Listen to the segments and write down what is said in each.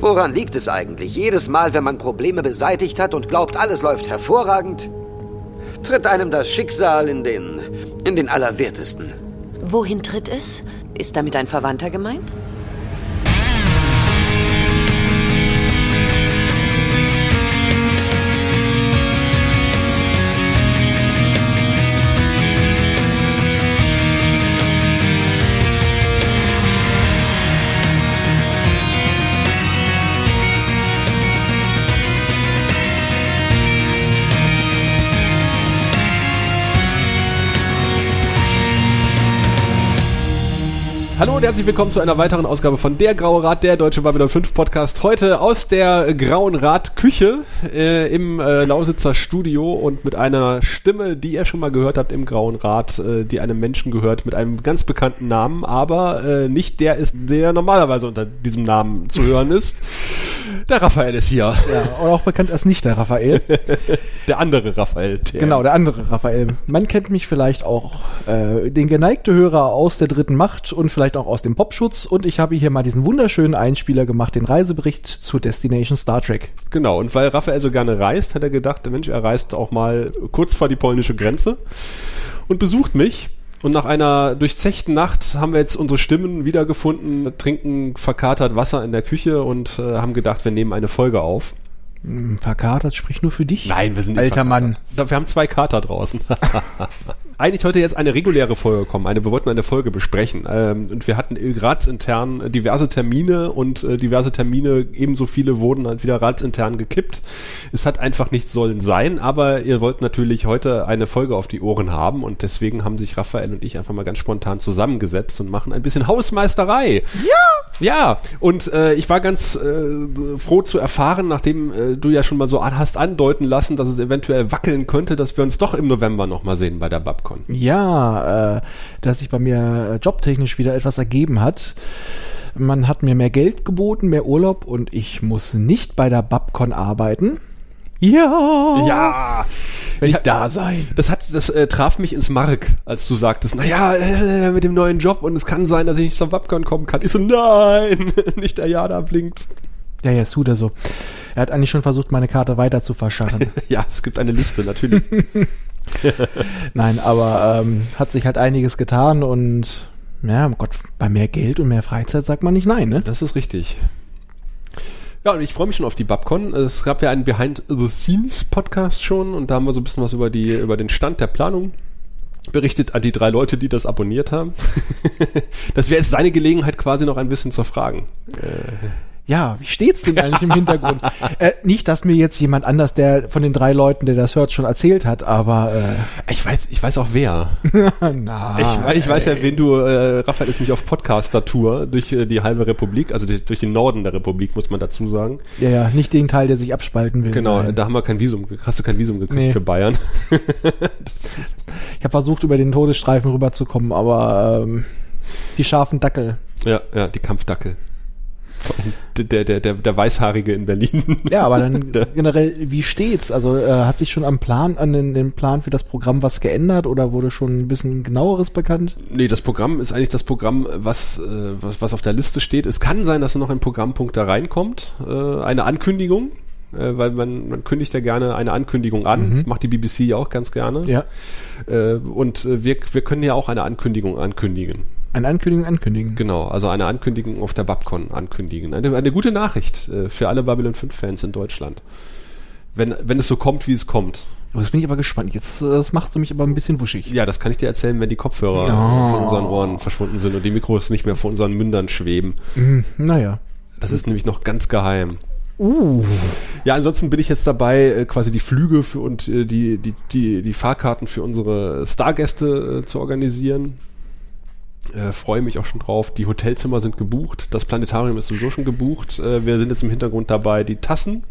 Woran liegt es eigentlich? Jedes Mal, wenn man Probleme beseitigt hat und glaubt, alles läuft hervorragend, tritt einem das Schicksal in den, in den Allerwertesten. Wohin tritt es? Ist damit ein Verwandter gemeint? Hallo und herzlich willkommen zu einer weiteren Ausgabe von Der Graue Rat, der Deutsche Babylon 5 Podcast. Heute aus der Grauen Rat Küche äh, im äh, Lausitzer Studio und mit einer Stimme, die ihr schon mal gehört habt im Grauen Rat, äh, die einem Menschen gehört mit einem ganz bekannten Namen, aber äh, nicht der ist, der normalerweise unter diesem Namen zu hören ist. Der Raphael ist hier. Ja, oder auch bekannt als nicht der Raphael. der andere Raphael. Der genau, der andere Raphael. Man kennt mich vielleicht auch, äh, den geneigte Hörer aus der dritten Macht und vielleicht auch aus dem Popschutz. Und ich habe hier mal diesen wunderschönen Einspieler gemacht, den Reisebericht zu Destination Star Trek. Genau, und weil Raphael so gerne reist, hat er gedacht, Mensch, er reist auch mal kurz vor die polnische Grenze und besucht mich. Und nach einer durchzechten Nacht haben wir jetzt unsere Stimmen wiedergefunden, trinken verkatert Wasser in der Küche und äh, haben gedacht, wir nehmen eine Folge auf. Hm, verkatert spricht nur für dich. Nein, wir sind nicht Alter verkatert. Mann. Wir haben zwei Kater draußen. eigentlich heute jetzt eine reguläre Folge kommen. Eine, wir wollten eine Folge besprechen. Ähm, und wir hatten ratsintern diverse Termine und äh, diverse Termine, ebenso viele wurden halt wieder ratsintern gekippt. Es hat einfach nicht sollen sein, aber ihr wollt natürlich heute eine Folge auf die Ohren haben und deswegen haben sich Raphael und ich einfach mal ganz spontan zusammengesetzt und machen ein bisschen Hausmeisterei. Ja! Ja, und äh, ich war ganz äh, froh zu erfahren, nachdem äh, du ja schon mal so hast andeuten lassen, dass es eventuell wackeln könnte, dass wir uns doch im November nochmal sehen bei der Babcon. Babcon. Ja, äh, dass sich bei mir äh, jobtechnisch wieder etwas ergeben hat. Man hat mir mehr Geld geboten, mehr Urlaub und ich muss nicht bei der Babcon arbeiten. Ja. Ja. Wenn ich da sein. Das hat, das äh, traf mich ins Mark, als du sagtest, naja, äh, mit dem neuen Job und es kann sein, dass ich nicht zum Babcon kommen kann. Ich so, nein, nicht der Jada blinkt. Ja, ja, tut er so. Er hat eigentlich schon versucht, meine Karte weiter zu verscharren. ja, es gibt eine Liste, natürlich. Nein, aber ähm, hat sich halt einiges getan und ja, oh Gott, bei mehr Geld und mehr Freizeit sagt man nicht nein, ne? Das ist richtig. Ja, und ich freue mich schon auf die Babcon. Es gab ja einen Behind the Scenes Podcast schon und da haben wir so ein bisschen was über die über den Stand der Planung berichtet an die drei Leute, die das abonniert haben. das wäre jetzt seine Gelegenheit quasi noch ein bisschen zu fragen. Äh, ja, wie steht's denn eigentlich im Hintergrund? äh, nicht, dass mir jetzt jemand anders, der von den drei Leuten, der das hört, schon erzählt hat, aber äh ich weiß, ich weiß auch wer. Na, ich, ich weiß ja, wen du. Äh, Raphael ist nämlich auf Podcaster-Tour durch äh, die halbe Republik, also die, durch den Norden der Republik, muss man dazu sagen. Ja, ja, nicht den Teil, der sich abspalten will. Genau, nein. da haben wir kein Visum. Hast du kein Visum gekriegt nee. für Bayern? ich habe versucht, über den Todesstreifen rüberzukommen, aber ähm, die scharfen Dackel. Ja, ja, die Kampfdackel der, der, der, der Weißhaarige in Berlin. Ja, aber dann generell, wie steht's? Also äh, hat sich schon am Plan, an den, den Plan für das Programm was geändert oder wurde schon ein bisschen genaueres bekannt? Nee, das Programm ist eigentlich das Programm, was, äh, was, was auf der Liste steht. Es kann sein, dass noch ein Programmpunkt da reinkommt, äh, eine Ankündigung, äh, weil man, man kündigt ja gerne eine Ankündigung an, mhm. macht die BBC ja auch ganz gerne. Ja. Äh, und äh, wir, wir können ja auch eine Ankündigung ankündigen. Eine Ankündigung ankündigen. Genau, also eine Ankündigung auf der Babcon ankündigen. Eine, eine gute Nachricht äh, für alle Babylon 5 Fans in Deutschland. Wenn, wenn es so kommt, wie es kommt. Oh, das bin ich aber gespannt. Jetzt das machst du mich aber ein bisschen wuschig. Ja, das kann ich dir erzählen, wenn die Kopfhörer oh. von unseren Ohren verschwunden sind und die Mikros nicht mehr vor unseren Mündern schweben. Mm, naja. Das ist nämlich noch ganz geheim. Uh. Ja, ansonsten bin ich jetzt dabei, äh, quasi die Flüge für und äh, die, die, die, die Fahrkarten für unsere Stargäste äh, zu organisieren. Äh, freue mich auch schon drauf. Die Hotelzimmer sind gebucht. Das Planetarium ist sowieso schon gebucht. Äh, wir sind jetzt im Hintergrund dabei, die Tassen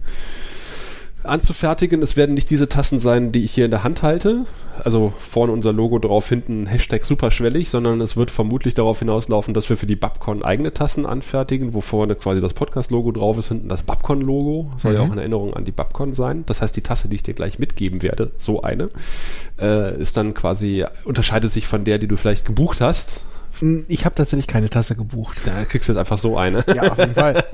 anzufertigen. Es werden nicht diese Tassen sein, die ich hier in der Hand halte. Also vorne unser Logo drauf, hinten Hashtag superschwellig, sondern es wird vermutlich darauf hinauslaufen, dass wir für die Babcon eigene Tassen anfertigen, wo vorne quasi das Podcast-Logo drauf ist, hinten das Babcon-Logo. Soll mhm. ja auch eine Erinnerung an die Babcon sein. Das heißt, die Tasse, die ich dir gleich mitgeben werde, so eine, äh, ist dann quasi, unterscheidet sich von der, die du vielleicht gebucht hast Ich habe tatsächlich keine Tasse gebucht. Da kriegst du jetzt einfach so eine. Ja, auf jeden Fall.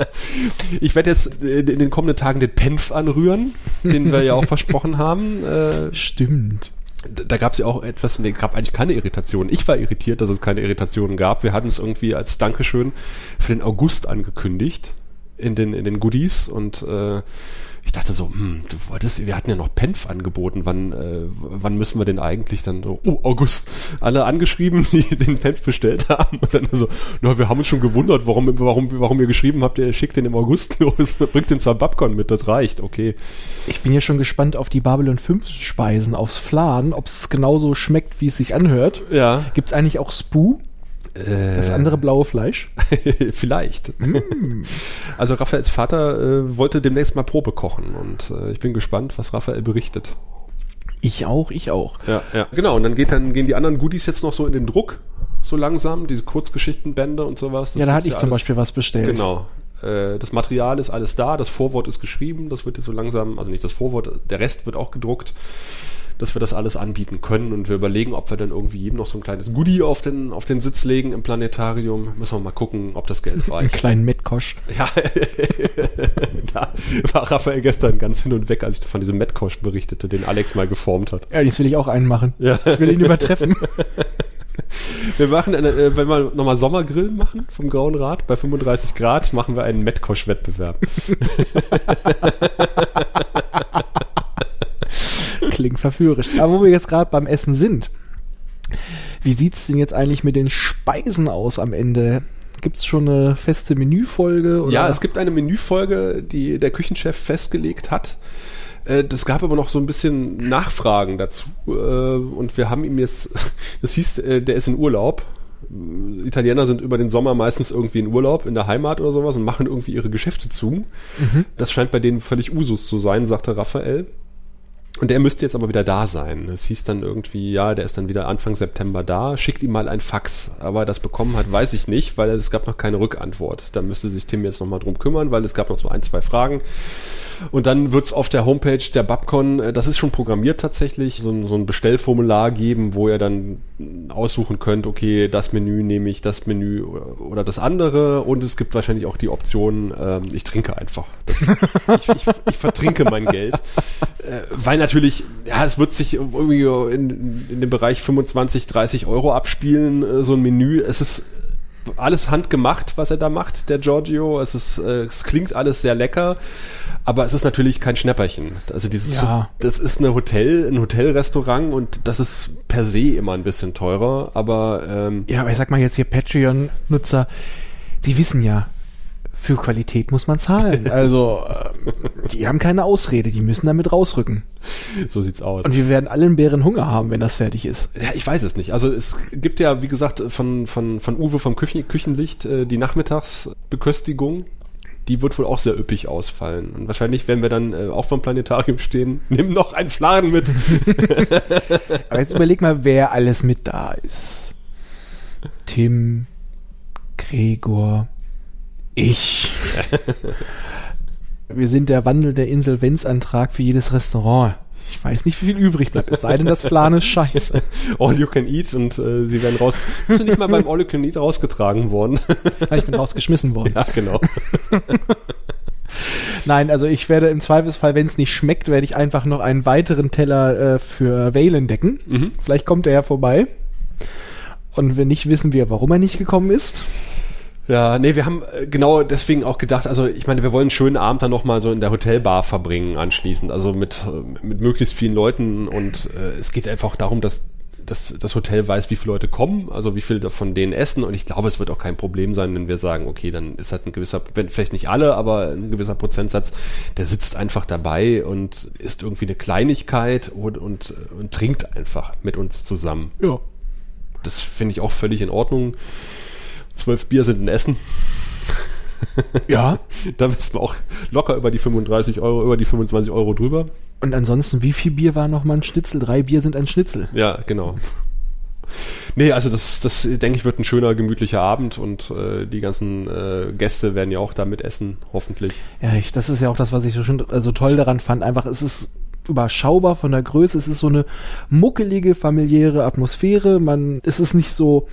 Ich werde jetzt äh, in den kommenden Tagen den Penf anrühren, den wir ja auch versprochen haben. Äh, Stimmt. da gab es ja auch etwas, nee, gab eigentlich keine Irritation. Ich war irritiert, dass es keine Irritationen gab. Wir hatten es irgendwie als Dankeschön für den August angekündigt in den, in den Goodies und äh, ich dachte so, hm, du wolltest, wir hatten ja noch Penf angeboten, wann, äh, wann müssen wir denn eigentlich dann so, oh, August, alle angeschrieben, die den Penf bestellt haben und dann so, na, wir haben uns schon gewundert, warum, warum, warum ihr geschrieben habt, ihr schickt den im August los, bringt den zur Babcon mit, das reicht, okay. Ich bin ja schon gespannt auf die Babylon 5 Speisen, aufs Flan, ob es genauso schmeckt, wie es sich anhört. Ja. Gibt's eigentlich auch Spoo, das andere blaue Fleisch? Vielleicht. Also Raphaels Vater äh, wollte demnächst mal Probe kochen und äh, ich bin gespannt, was Raphael berichtet. Ich auch, ich auch. Ja, ja. Genau, und dann geht dann gehen die anderen Goodies jetzt noch so in den Druck, so langsam, diese Kurzgeschichtenbände und sowas. Ja, da hatte ich zum alles. Beispiel was bestellt. Genau. Äh, Das Material ist alles da, das Vorwort ist geschrieben, das wird jetzt so langsam, also nicht das Vorwort, der Rest wird auch gedruckt, dass wir das alles anbieten können und wir überlegen, ob wir dann irgendwie jedem noch so ein kleines Goodie auf den, auf den Sitz legen im Planetarium. Müssen wir mal gucken, ob das Geld Einen reicht. kleinen Metkosch. Ja, da war Raphael gestern ganz hin und weg, als ich von diesem Metkosch berichtete, den Alex mal geformt hat. Ja, jetzt will ich auch einen machen. Ja. Ich will ihn übertreffen. Wir machen, eine, äh, wenn wir nochmal Sommergrill machen vom Grauen Rad, bei 35 Grad machen wir einen Metkosch-Wettbewerb. Klingt verführerisch. Aber wo wir jetzt gerade beim Essen sind, wie sieht's denn jetzt eigentlich mit den Speisen aus am Ende? Gibt's schon eine feste Menüfolge? Oder? Ja, es gibt eine Menüfolge, die der Küchenchef festgelegt hat. Äh, Das gab aber noch so ein bisschen Nachfragen dazu. äh, Und wir haben ihm jetzt, das hieß, äh, der ist in Urlaub. Italiener sind über den Sommer meistens irgendwie in Urlaub in der Heimat oder sowas und machen irgendwie ihre Geschäfte zu. Das scheint bei denen völlig Usus zu sein, sagte Raphael. Und der müsste jetzt aber wieder da sein. Es hieß dann irgendwie, ja, der ist dann wieder Anfang September da, schickt ihm mal ein Fax. Aber das bekommen hat, weiß ich nicht, weil es gab noch keine Rückantwort. Da müsste sich Tim jetzt nochmal drum kümmern, weil es gab noch so ein, zwei Fragen. Und dann wird's auf der Homepage der Babcon, äh, das ist schon programmiert tatsächlich, so ein, so ein Bestellformular geben, wo ihr dann aussuchen könnt, okay, das Menü nehme ich, das Menü oder, das andere. Und es gibt wahrscheinlich auch die Option, ähm, ich trinke einfach. Das, ich, ich, ich vertrinke mein Geld. Äh, weil natürlich, ja, es wird sich irgendwie in, in dem Bereich 25, 30 Euro abspielen, äh, so ein Menü. Es ist alles handgemacht, was er da macht, der Giorgio. Es ist, äh, es klingt alles sehr lecker, aber es ist natürlich kein Schnäpperchen. Also dieses, Ja. das ist eine Hotel, ein Hotelrestaurant und das ist per se immer ein bisschen teurer, aber ähm, Ja, aber ich sag mal jetzt hier Patreon-Nutzer, sie wissen ja, für Qualität muss man zahlen. Also, ähm, die haben keine Ausrede, die müssen damit rausrücken. so sieht's aus. Und wir werden allen Bären Hunger haben, wenn das fertig ist. Ja, ich weiß es nicht. Also es gibt ja, wie gesagt, von, von, von Uwe vom Küchen, Küchenlicht äh, die Nachmittagsbeköstigung. Die wird wohl auch sehr üppig ausfallen. Und wahrscheinlich, wenn wir dann äh, auch vom Planetarium stehen, nimm noch einen Fladen mit. Aber jetzt überleg mal, wer alles mit da ist. Tim, Gregor, ich. Wir sind der wandelnde Insolvenzantrag für jedes Restaurant. Ich weiß nicht, wie viel übrig bleibt. Es sei denn, das Flan ist scheiße. All you can eat und äh, sie werden raus. Bist du nicht mal beim All you can eat rausgetragen worden? Ich bin rausgeschmissen worden. ja, genau. Nein, also ich werde im Zweifelsfall, wenn es nicht schmeckt, werde ich einfach noch einen weiteren Teller äh, für Valen decken. Mhm. Vielleicht kommt er ja vorbei. Und wenn nicht, wissen wir, warum er nicht gekommen ist. Ja, nee, wir haben äh, genau deswegen auch gedacht, also ich meine, wir wollen einen schönen Abend dann nochmal so in der Hotelbar verbringen anschließend, also mit, äh, mit möglichst vielen Leuten und äh, es geht einfach darum, dass dass das Hotel weiß, wie viele Leute kommen, also wie viele von denen essen und ich glaube, es wird auch kein Problem sein, wenn wir sagen, okay, dann ist halt ein gewisser, wenn, vielleicht nicht alle, aber ein gewisser Prozentsatz, der sitzt einfach dabei und isst irgendwie eine Kleinigkeit und, und, und trinkt einfach mit uns zusammen. Ja. Das finde ich auch völlig in Ordnung. Zwölf Bier sind ein Essen. Ja. Da bist du auch locker über die 35 Euro, über die 25 Euro drüber. Und ansonsten, wie viel Bier war nochmal ein Schnitzel? Drei Bier sind ein Schnitzel. Ja, genau. Nee, also das, das denke ich, wird ein schöner, gemütlicher Abend und äh, die ganzen äh, Gäste werden ja auch da mitessen, hoffentlich. Ja, ich, das ist ja auch das, was ich so schön, also toll daran fand. Einfach, es ist überschaubar von der Größe. Es ist so eine muckelige, familiäre Atmosphäre. Man, es ist nicht so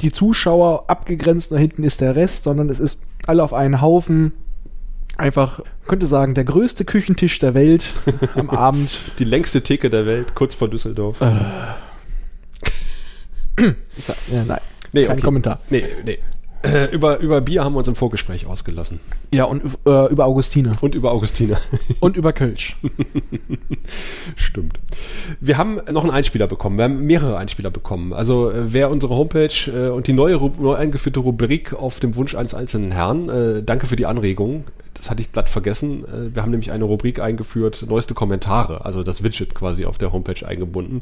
die Zuschauer abgegrenzt, nach hinten ist der Rest, sondern es ist alle auf einen Haufen. Einfach, könnte sagen, der größte Küchentisch der Welt am Abend. Die längste Theke der Welt, kurz vor Düsseldorf. Äh. ja, nein, nee, kein okay. Kommentar. Nee, nee. Äh, über, über Bier haben wir uns im Vorgespräch ausgelassen. Ja, und äh, über Augustine. Und über Augustina. Und über Kölsch. Stimmt. Wir haben noch einen Einspieler bekommen. Wir haben mehrere Einspieler bekommen. Also äh, wer unsere Homepage äh, und die neue, neu eingeführte Rubrik auf dem Wunsch eines einzelnen Herrn, äh, danke für die Anregung. Das hatte ich glatt vergessen. Äh, wir haben nämlich eine Rubrik eingeführt, neueste Kommentare, also das Widget quasi auf der Homepage eingebunden,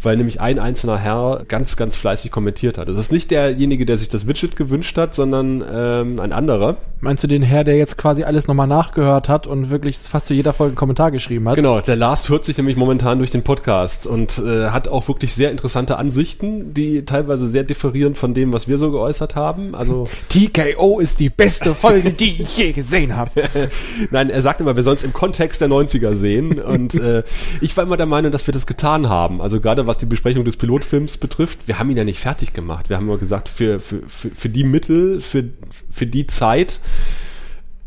weil nämlich ein einzelner Herr ganz, ganz fleißig kommentiert hat. Das ist nicht derjenige, der sich das Widget gewünscht hat, sondern ähm, ein anderer. Meinst du den Herr, der jetzt quasi alles nochmal nachgehört hat und wirklich fast zu jeder Folge einen Kommentar geschrieben hat? Genau, der Lars hört sich nämlich momentan durch den Podcast und äh, hat auch wirklich sehr interessante Ansichten, die teilweise sehr differieren von dem, was wir so geäußert haben. Also TKO ist die beste Folge, die ich je gesehen habe. Nein, er sagt immer, wir sollen es im Kontext der 90er sehen. Und äh, ich war immer der Meinung, dass wir das getan haben. Also gerade was die Besprechung des Pilotfilms betrifft, wir haben ihn ja nicht fertig gemacht. Wir haben immer gesagt, für, für, für, für die Mittel, für, für die Zeit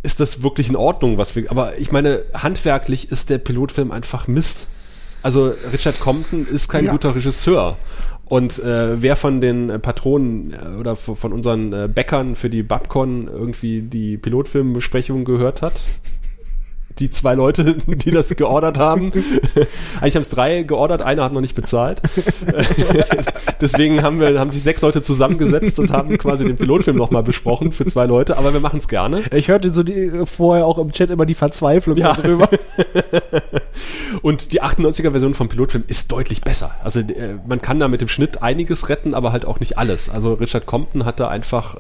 ist das wirklich in Ordnung, was wir. Aber ich meine, handwerklich ist der Pilotfilm einfach Mist. Also Richard Compton ist kein Ja. guter Regisseur. Und äh, wer von den äh, Patronen äh, oder von unseren äh, Bäckern für die Babcon irgendwie die Pilotfilmbesprechung gehört hat, die zwei Leute, die das geordert haben. Eigentlich haben es drei geordert, einer hat noch nicht bezahlt. Deswegen haben wir, haben sich sechs Leute zusammengesetzt und haben quasi den Pilotfilm nochmal besprochen für zwei Leute, aber wir machen es gerne. Ich hörte so die, vorher auch im Chat immer die Verzweiflung Ja. darüber. Und die 98er Version vom Pilotfilm ist deutlich besser. Also äh, man kann da mit dem Schnitt einiges retten, aber halt auch nicht alles. Also Richard Compton hat da einfach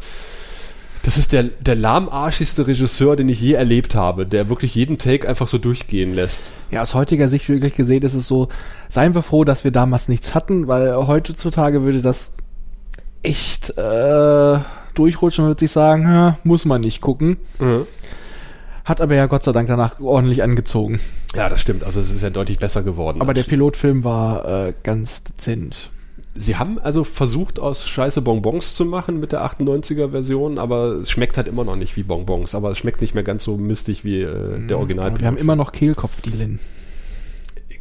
das ist der, der lahmarschigste Regisseur, den ich je erlebt habe, der wirklich jeden Take einfach so durchgehen lässt. Ja, aus heutiger Sicht wirklich gesehen ist es so, seien wir froh, dass wir damals nichts hatten, weil heutzutage würde das echt äh, durchrutschen, würde ich sagen, ja, muss man nicht gucken. Hat aber ja Gott sei Dank danach ordentlich angezogen. Ja, das stimmt. Also es ist ja deutlich besser geworden. Aber der Pilotfilm war äh, ganz dezent. Sie haben also versucht, aus Scheiße Bonbons zu machen mit der 98er Version, aber es schmeckt halt immer noch nicht wie Bonbons. Aber es schmeckt nicht mehr ganz so mistig wie äh, der Original. Aber wir haben immer noch Kehlkopf-Dealen.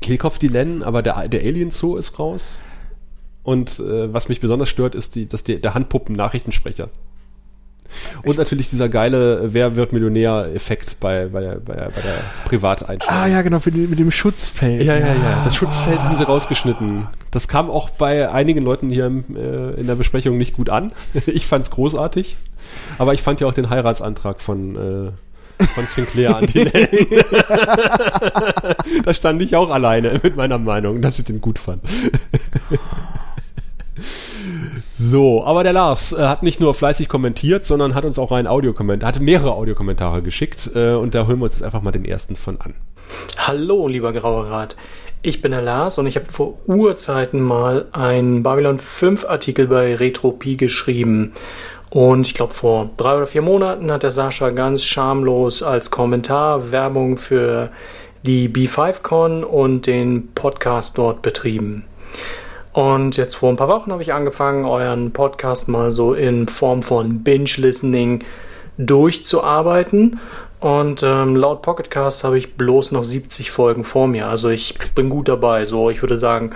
Kehlkopf die Len, aber der, der Alien Zoo ist raus. Und äh, was mich besonders stört, ist die, dass die, der Handpuppen-Nachrichtensprecher. Und natürlich dieser geile Wer wird Millionär-Effekt bei, bei, bei, bei der Privateinstellung. Ah ja, genau, die, mit dem Schutzfeld. Ja, ja, ja. Das Schutzfeld haben sie rausgeschnitten. Das kam auch bei einigen Leuten hier äh, in der Besprechung nicht gut an. Ich fand's großartig. Aber ich fand ja auch den Heiratsantrag von, äh, von Sinclair an die da stand ich auch alleine mit meiner Meinung, dass ich den gut fand. So, aber der Lars äh, hat nicht nur fleißig kommentiert, sondern hat uns auch einen Audiokommentar, hat mehrere Audiokommentare geschickt äh, und da hören wir uns jetzt einfach mal den ersten von an. Hallo, lieber Grauer Rat. Ich bin der Lars und ich habe vor Urzeiten mal einen Babylon 5 Artikel bei Retropie geschrieben. Und ich glaube, vor drei oder vier Monaten hat der Sascha ganz schamlos als Kommentar Werbung für die B5Con und den Podcast dort betrieben. Und jetzt vor ein paar Wochen habe ich angefangen, euren Podcast mal so in Form von Binge-Listening durchzuarbeiten. Und ähm, laut Pocketcast habe ich bloß noch 70 Folgen vor mir. Also ich bin gut dabei. So, ich würde sagen,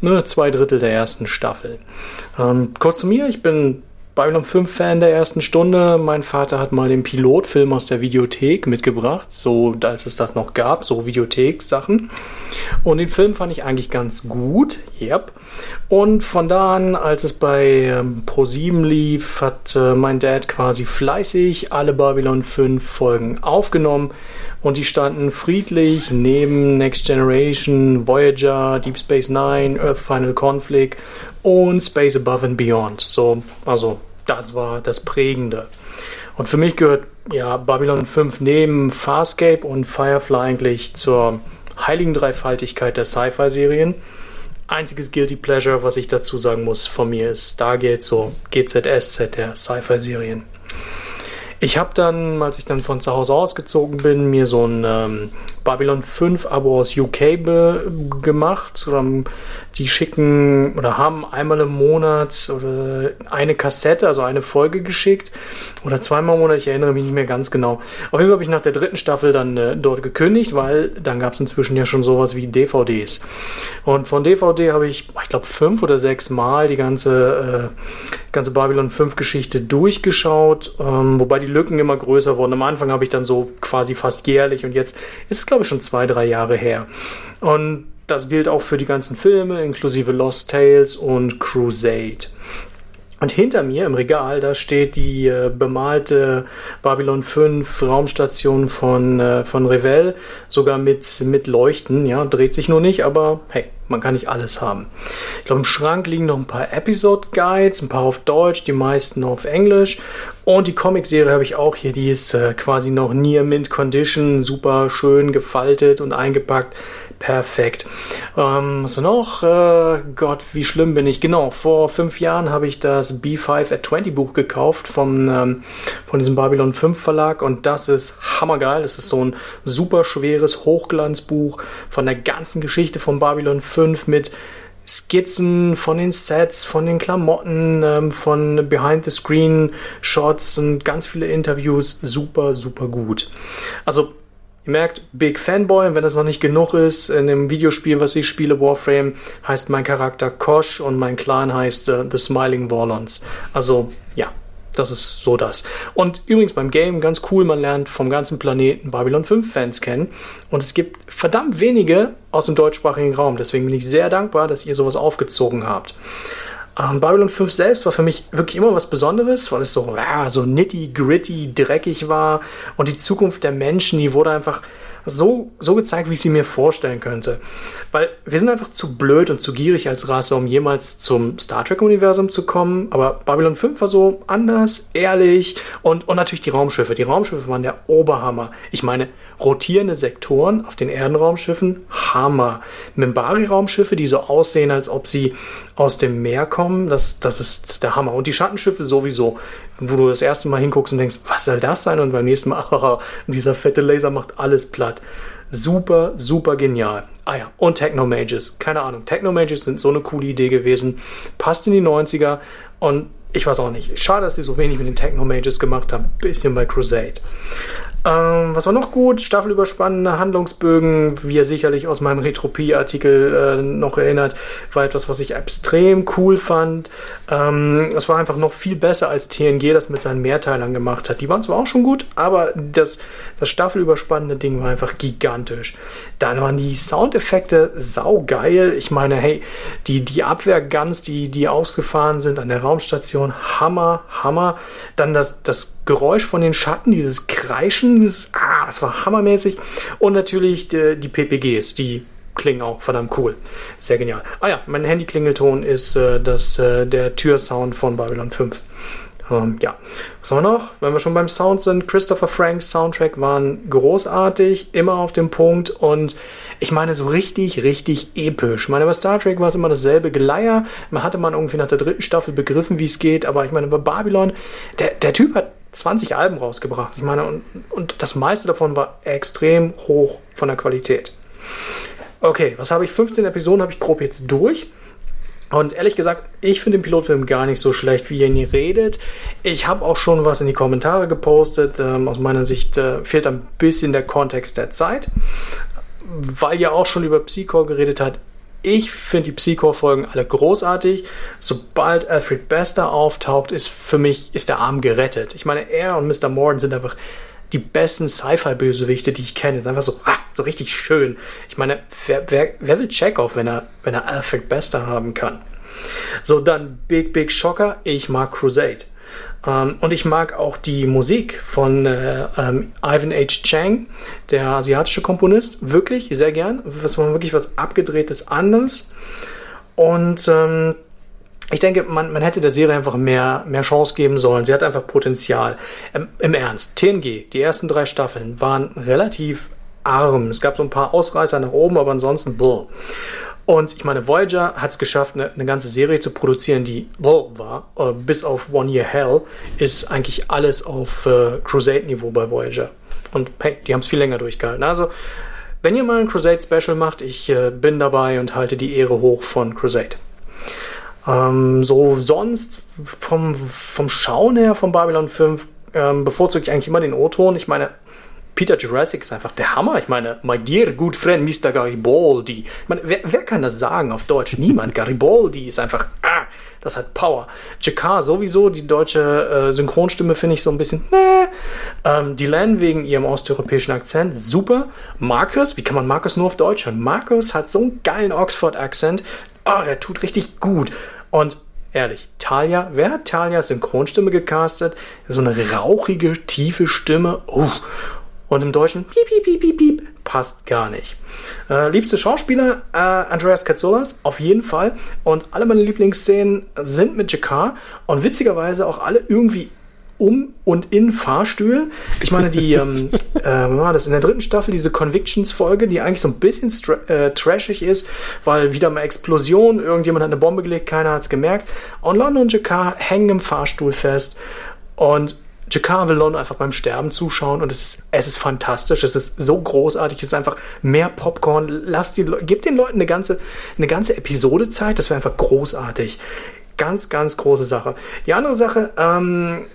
ne, zwei Drittel der ersten Staffel. Ähm, kurz zu mir, ich bin Babylon 5 Fan der ersten Stunde. Mein Vater hat mal den Pilotfilm aus der Videothek mitgebracht, so als es das noch gab, so Videothek-Sachen. Und den Film fand ich eigentlich ganz gut, yep. Und von da an, als es bei ähm, Pro7 lief, hat äh, mein Dad quasi fleißig alle Babylon 5 Folgen aufgenommen und die standen friedlich neben Next Generation, Voyager, Deep Space Nine, Earth Final Conflict und Space Above and Beyond. So, also das war das Prägende. Und für mich gehört ja Babylon 5 neben Farscape und Firefly eigentlich zur heiligen Dreifaltigkeit der Sci-Fi-Serien. Einziges Guilty Pleasure, was ich dazu sagen muss, von mir ist Stargate, so GZSZ der Sci-Fi-Serien. Ich habe dann, als ich dann von zu Hause ausgezogen bin, mir so ein ähm, Babylon 5 Abo aus UK gemacht. Ähm, die schicken oder haben einmal im Monat oder eine Kassette, also eine Folge geschickt oder zweimal im Monat, ich erinnere mich nicht mehr ganz genau. Auf jeden Fall habe ich nach der dritten Staffel dann äh, dort gekündigt, weil dann gab es inzwischen ja schon sowas wie DVDs. Und von DVD habe ich, ich glaube, fünf oder sechs Mal die ganze, äh, ganze Babylon 5 Geschichte durchgeschaut, ähm, wobei die Lücken immer größer wurden. Am Anfang habe ich dann so quasi fast jährlich und jetzt ist es, glaube ich, schon zwei, drei Jahre her. Und das gilt auch für die ganzen Filme, inklusive Lost Tales und Crusade. Und hinter mir im Regal, da steht die äh, bemalte Babylon 5 Raumstation von, äh, von Revell, sogar mit, mit Leuchten, ja, dreht sich nur nicht, aber hey, man kann nicht alles haben. Ich glaube, im Schrank liegen noch ein paar Episode Guides, ein paar auf Deutsch, die meisten auf Englisch. Und die Comicserie habe ich auch hier, die ist äh, quasi noch Near Mint Condition, super schön gefaltet und eingepackt. Perfekt. Ähm, was noch? Äh, Gott, wie schlimm bin ich? Genau, vor fünf Jahren habe ich das B5 at 20 Buch gekauft von, ähm, von diesem Babylon 5 Verlag und das ist hammergeil. Das ist so ein super schweres Hochglanzbuch von der ganzen Geschichte von Babylon 5 mit Skizzen von den Sets, von den Klamotten, ähm, von Behind-the-Screen-Shots und ganz viele Interviews. Super, super gut. Also Ihr merkt, Big Fanboy, wenn das noch nicht genug ist, in dem Videospiel, was ich spiele, Warframe, heißt mein Charakter Kosh und mein Clan heißt uh, The Smiling Warlons. Also, ja, das ist so das. Und übrigens beim Game ganz cool, man lernt vom ganzen Planeten Babylon 5 Fans kennen. Und es gibt verdammt wenige aus dem deutschsprachigen Raum. Deswegen bin ich sehr dankbar, dass ihr sowas aufgezogen habt. Ähm, Babylon 5 selbst war für mich wirklich immer was Besonderes, weil es so, ja, so nitty, gritty, dreckig war und die Zukunft der Menschen, die wurde einfach so, so gezeigt, wie ich sie mir vorstellen könnte. Weil wir sind einfach zu blöd und zu gierig als Rasse, um jemals zum Star Trek-Universum zu kommen. Aber Babylon 5 war so anders, ehrlich und, und natürlich die Raumschiffe. Die Raumschiffe waren der Oberhammer. Ich meine, rotierende Sektoren auf den Erdenraumschiffen, Hammer. Membari-Raumschiffe, die so aussehen, als ob sie aus dem Meer kommen, das, das, ist, das ist der Hammer. Und die Schattenschiffe sowieso, wo du das erste Mal hinguckst und denkst, was soll das sein? Und beim nächsten Mal, oh, dieser fette Laser macht alles platt. Super, super genial. Ah ja, und Techno Mages. Keine Ahnung, Techno Mages sind so eine coole Idee gewesen. Passt in die 90er und ich weiß auch nicht. Schade, dass sie so wenig mit den Techno Mages gemacht haben. Bisschen bei Crusade. Ähm, was war noch gut? Staffelüberspannende Handlungsbögen, wie ihr sicherlich aus meinem Retropie-Artikel äh, noch erinnert, war etwas, was ich extrem cool fand. Ähm, es war einfach noch viel besser als TNG das mit seinen Mehrteilern gemacht hat. Die waren zwar auch schon gut, aber das, das staffelüberspannende Ding war einfach gigantisch. Dann waren die Soundeffekte saugeil. Ich meine, hey, die, die Abwehrguns, die, die ausgefahren sind an der Raumstation, Hammer, Hammer. Dann das, das Geräusch von den Schatten, dieses Kreischen, das, ah, das war hammermäßig. Und natürlich die, die PPGs, die klingen auch verdammt cool. Sehr genial. Ah ja, mein Handy-Klingelton ist äh, das, äh, der Türsound von Babylon 5. Ähm, ja, was haben wir noch? Wenn wir schon beim Sound sind, Christopher Franks Soundtrack waren großartig, immer auf dem Punkt und ich meine so richtig, richtig episch. Ich meine, bei Star Trek war es immer dasselbe Geleier. Man hatte man irgendwie nach der dritten Staffel begriffen, wie es geht, aber ich meine, bei Babylon, der, der Typ hat 20 Alben rausgebracht. Ich meine, und, und das meiste davon war extrem hoch von der Qualität. Okay, was habe ich? 15 Episoden habe ich grob jetzt durch. Und ehrlich gesagt, ich finde den Pilotfilm gar nicht so schlecht, wie ihr ihn redet. Ich habe auch schon was in die Kommentare gepostet. Ähm, aus meiner Sicht äh, fehlt ein bisschen der Kontext der Zeit. Weil ihr auch schon über Psychor geredet habt, ich finde die Psychor-Folgen alle großartig. Sobald Alfred Bester auftaucht, ist für mich ist der Arm gerettet. Ich meine, er und Mr. Morden sind einfach die besten Sci-Fi-Bösewichte, die ich kenne. ist einfach so, ah, so richtig schön. Ich meine, wer, wer, wer will Chekhov, wenn er, wenn er Alfred Bester haben kann? So, dann Big Big Shocker. Ich mag Crusade. Ähm, und ich mag auch die Musik von äh, ähm, Ivan H. Chang, der asiatische Komponist, wirklich sehr gern. Das war wirklich was abgedrehtes anderes. Und ähm, ich denke, man, man hätte der Serie einfach mehr, mehr Chance geben sollen. Sie hat einfach Potenzial. Ähm, Im Ernst, TNG, die ersten drei Staffeln waren relativ arm. Es gab so ein paar Ausreißer nach oben, aber ansonsten, bull. Und ich meine, Voyager hat es geschafft, eine, eine, ganze Serie zu produzieren, die wow war. Uh, bis auf One Year Hell ist eigentlich alles auf uh, Crusade-Niveau bei Voyager. Und hey, die haben es viel länger durchgehalten. Also wenn ihr mal ein Crusade Special macht, ich äh, bin dabei und halte die Ehre hoch von Crusade. Ähm, so sonst vom, vom Schauen her von Babylon 5 ähm, bevorzuge ich eigentlich immer den O-Ton. Ich meine, Peter Jurassic ist einfach der Hammer. Ich meine, my dear good friend Mr. Garibaldi. Ich meine, wer, wer kann das sagen auf Deutsch? Niemand. Garibaldi ist einfach, ah, das hat Power. Jakar sowieso, die deutsche äh, Synchronstimme finde ich so ein bisschen, meh. Ähm, Dylan wegen ihrem osteuropäischen Akzent, super. Marcus, wie kann man Marcus nur auf Deutsch hören? Marcus hat so einen geilen Oxford-Akzent. Oh, der tut richtig gut. Und ehrlich, Talia, wer hat Talias Synchronstimme gecastet? So eine rauchige, tiefe Stimme. Oh. Und im Deutschen piep, piep, piep, piep, piep, passt gar nicht. Äh, liebste Schauspieler, äh, Andreas Katsoulas, auf jeden Fall. Und alle meine Lieblingsszenen sind mit Jakar und witzigerweise auch alle irgendwie um und in Fahrstühlen. Ich meine, die, ähm, äh, war das in der dritten Staffel, diese Convictions-Folge, die eigentlich so ein bisschen äh, trashig ist, weil wieder mal Explosion, irgendjemand hat eine Bombe gelegt, keiner hat es gemerkt. Und London und Jakar hängen im Fahrstuhl fest. Und Jakar will London einfach beim Sterben zuschauen und es ist, es ist fantastisch, es ist so großartig, es ist einfach mehr Popcorn. Lass die, gib den Leuten eine ganze, eine ganze Episode Zeit, das wäre einfach großartig. Ganz, ganz große Sache. Die andere Sache, ähm,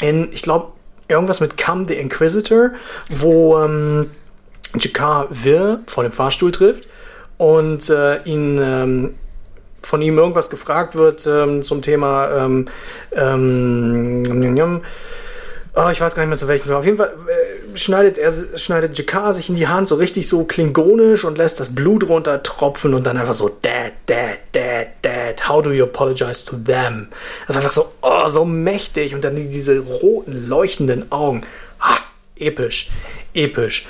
in, ich glaube, irgendwas mit Come the Inquisitor, wo ähm, Jakar Will vor dem Fahrstuhl trifft und äh, ihn ähm, von ihm irgendwas gefragt wird ähm, zum Thema ähm, ähm, oh, ich weiß gar nicht mehr zu welchem. Auf jeden Fall äh, schneidet er schneidet Jakar sich in die Hand so richtig so klingonisch und lässt das Blut runtertropfen und dann einfach so Dad, Dad, Dad, Dad, how do you apologize to them? Das ist einfach so, oh, so mächtig und dann diese roten, leuchtenden Augen. Ah, episch, episch.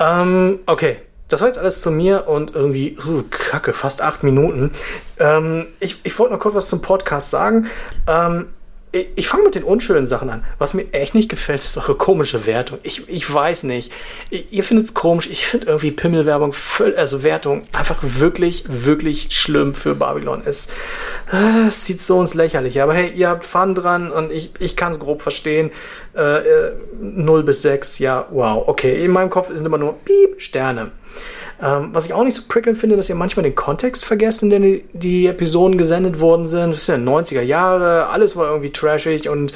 Ähm, okay, das war jetzt alles zu mir und irgendwie, uh, kacke, fast acht Minuten. Ähm, ich ich wollte noch kurz was zum Podcast sagen. Ähm, ich, fange mit den unschönen Sachen an. Was mir echt nicht gefällt, ist eure komische Wertung. Ich, ich weiß nicht. Ihr findet es komisch. Ich finde irgendwie Pimmelwerbung, also Wertung, einfach wirklich, wirklich schlimm für Babylon. Es, äh, es sieht so ins Lächerliche. Aber hey, ihr habt Fun dran und ich, ich kann es grob verstehen. Äh, äh, 0 bis 6, ja, wow, okay. In meinem Kopf sind immer nur Piep, Sterne. Ähm, was ich auch nicht so prickelnd finde, dass ihr manchmal den Kontext vergesst, in dem die, die Episoden gesendet worden sind. Das sind ja 90er Jahre, alles war irgendwie trashig und,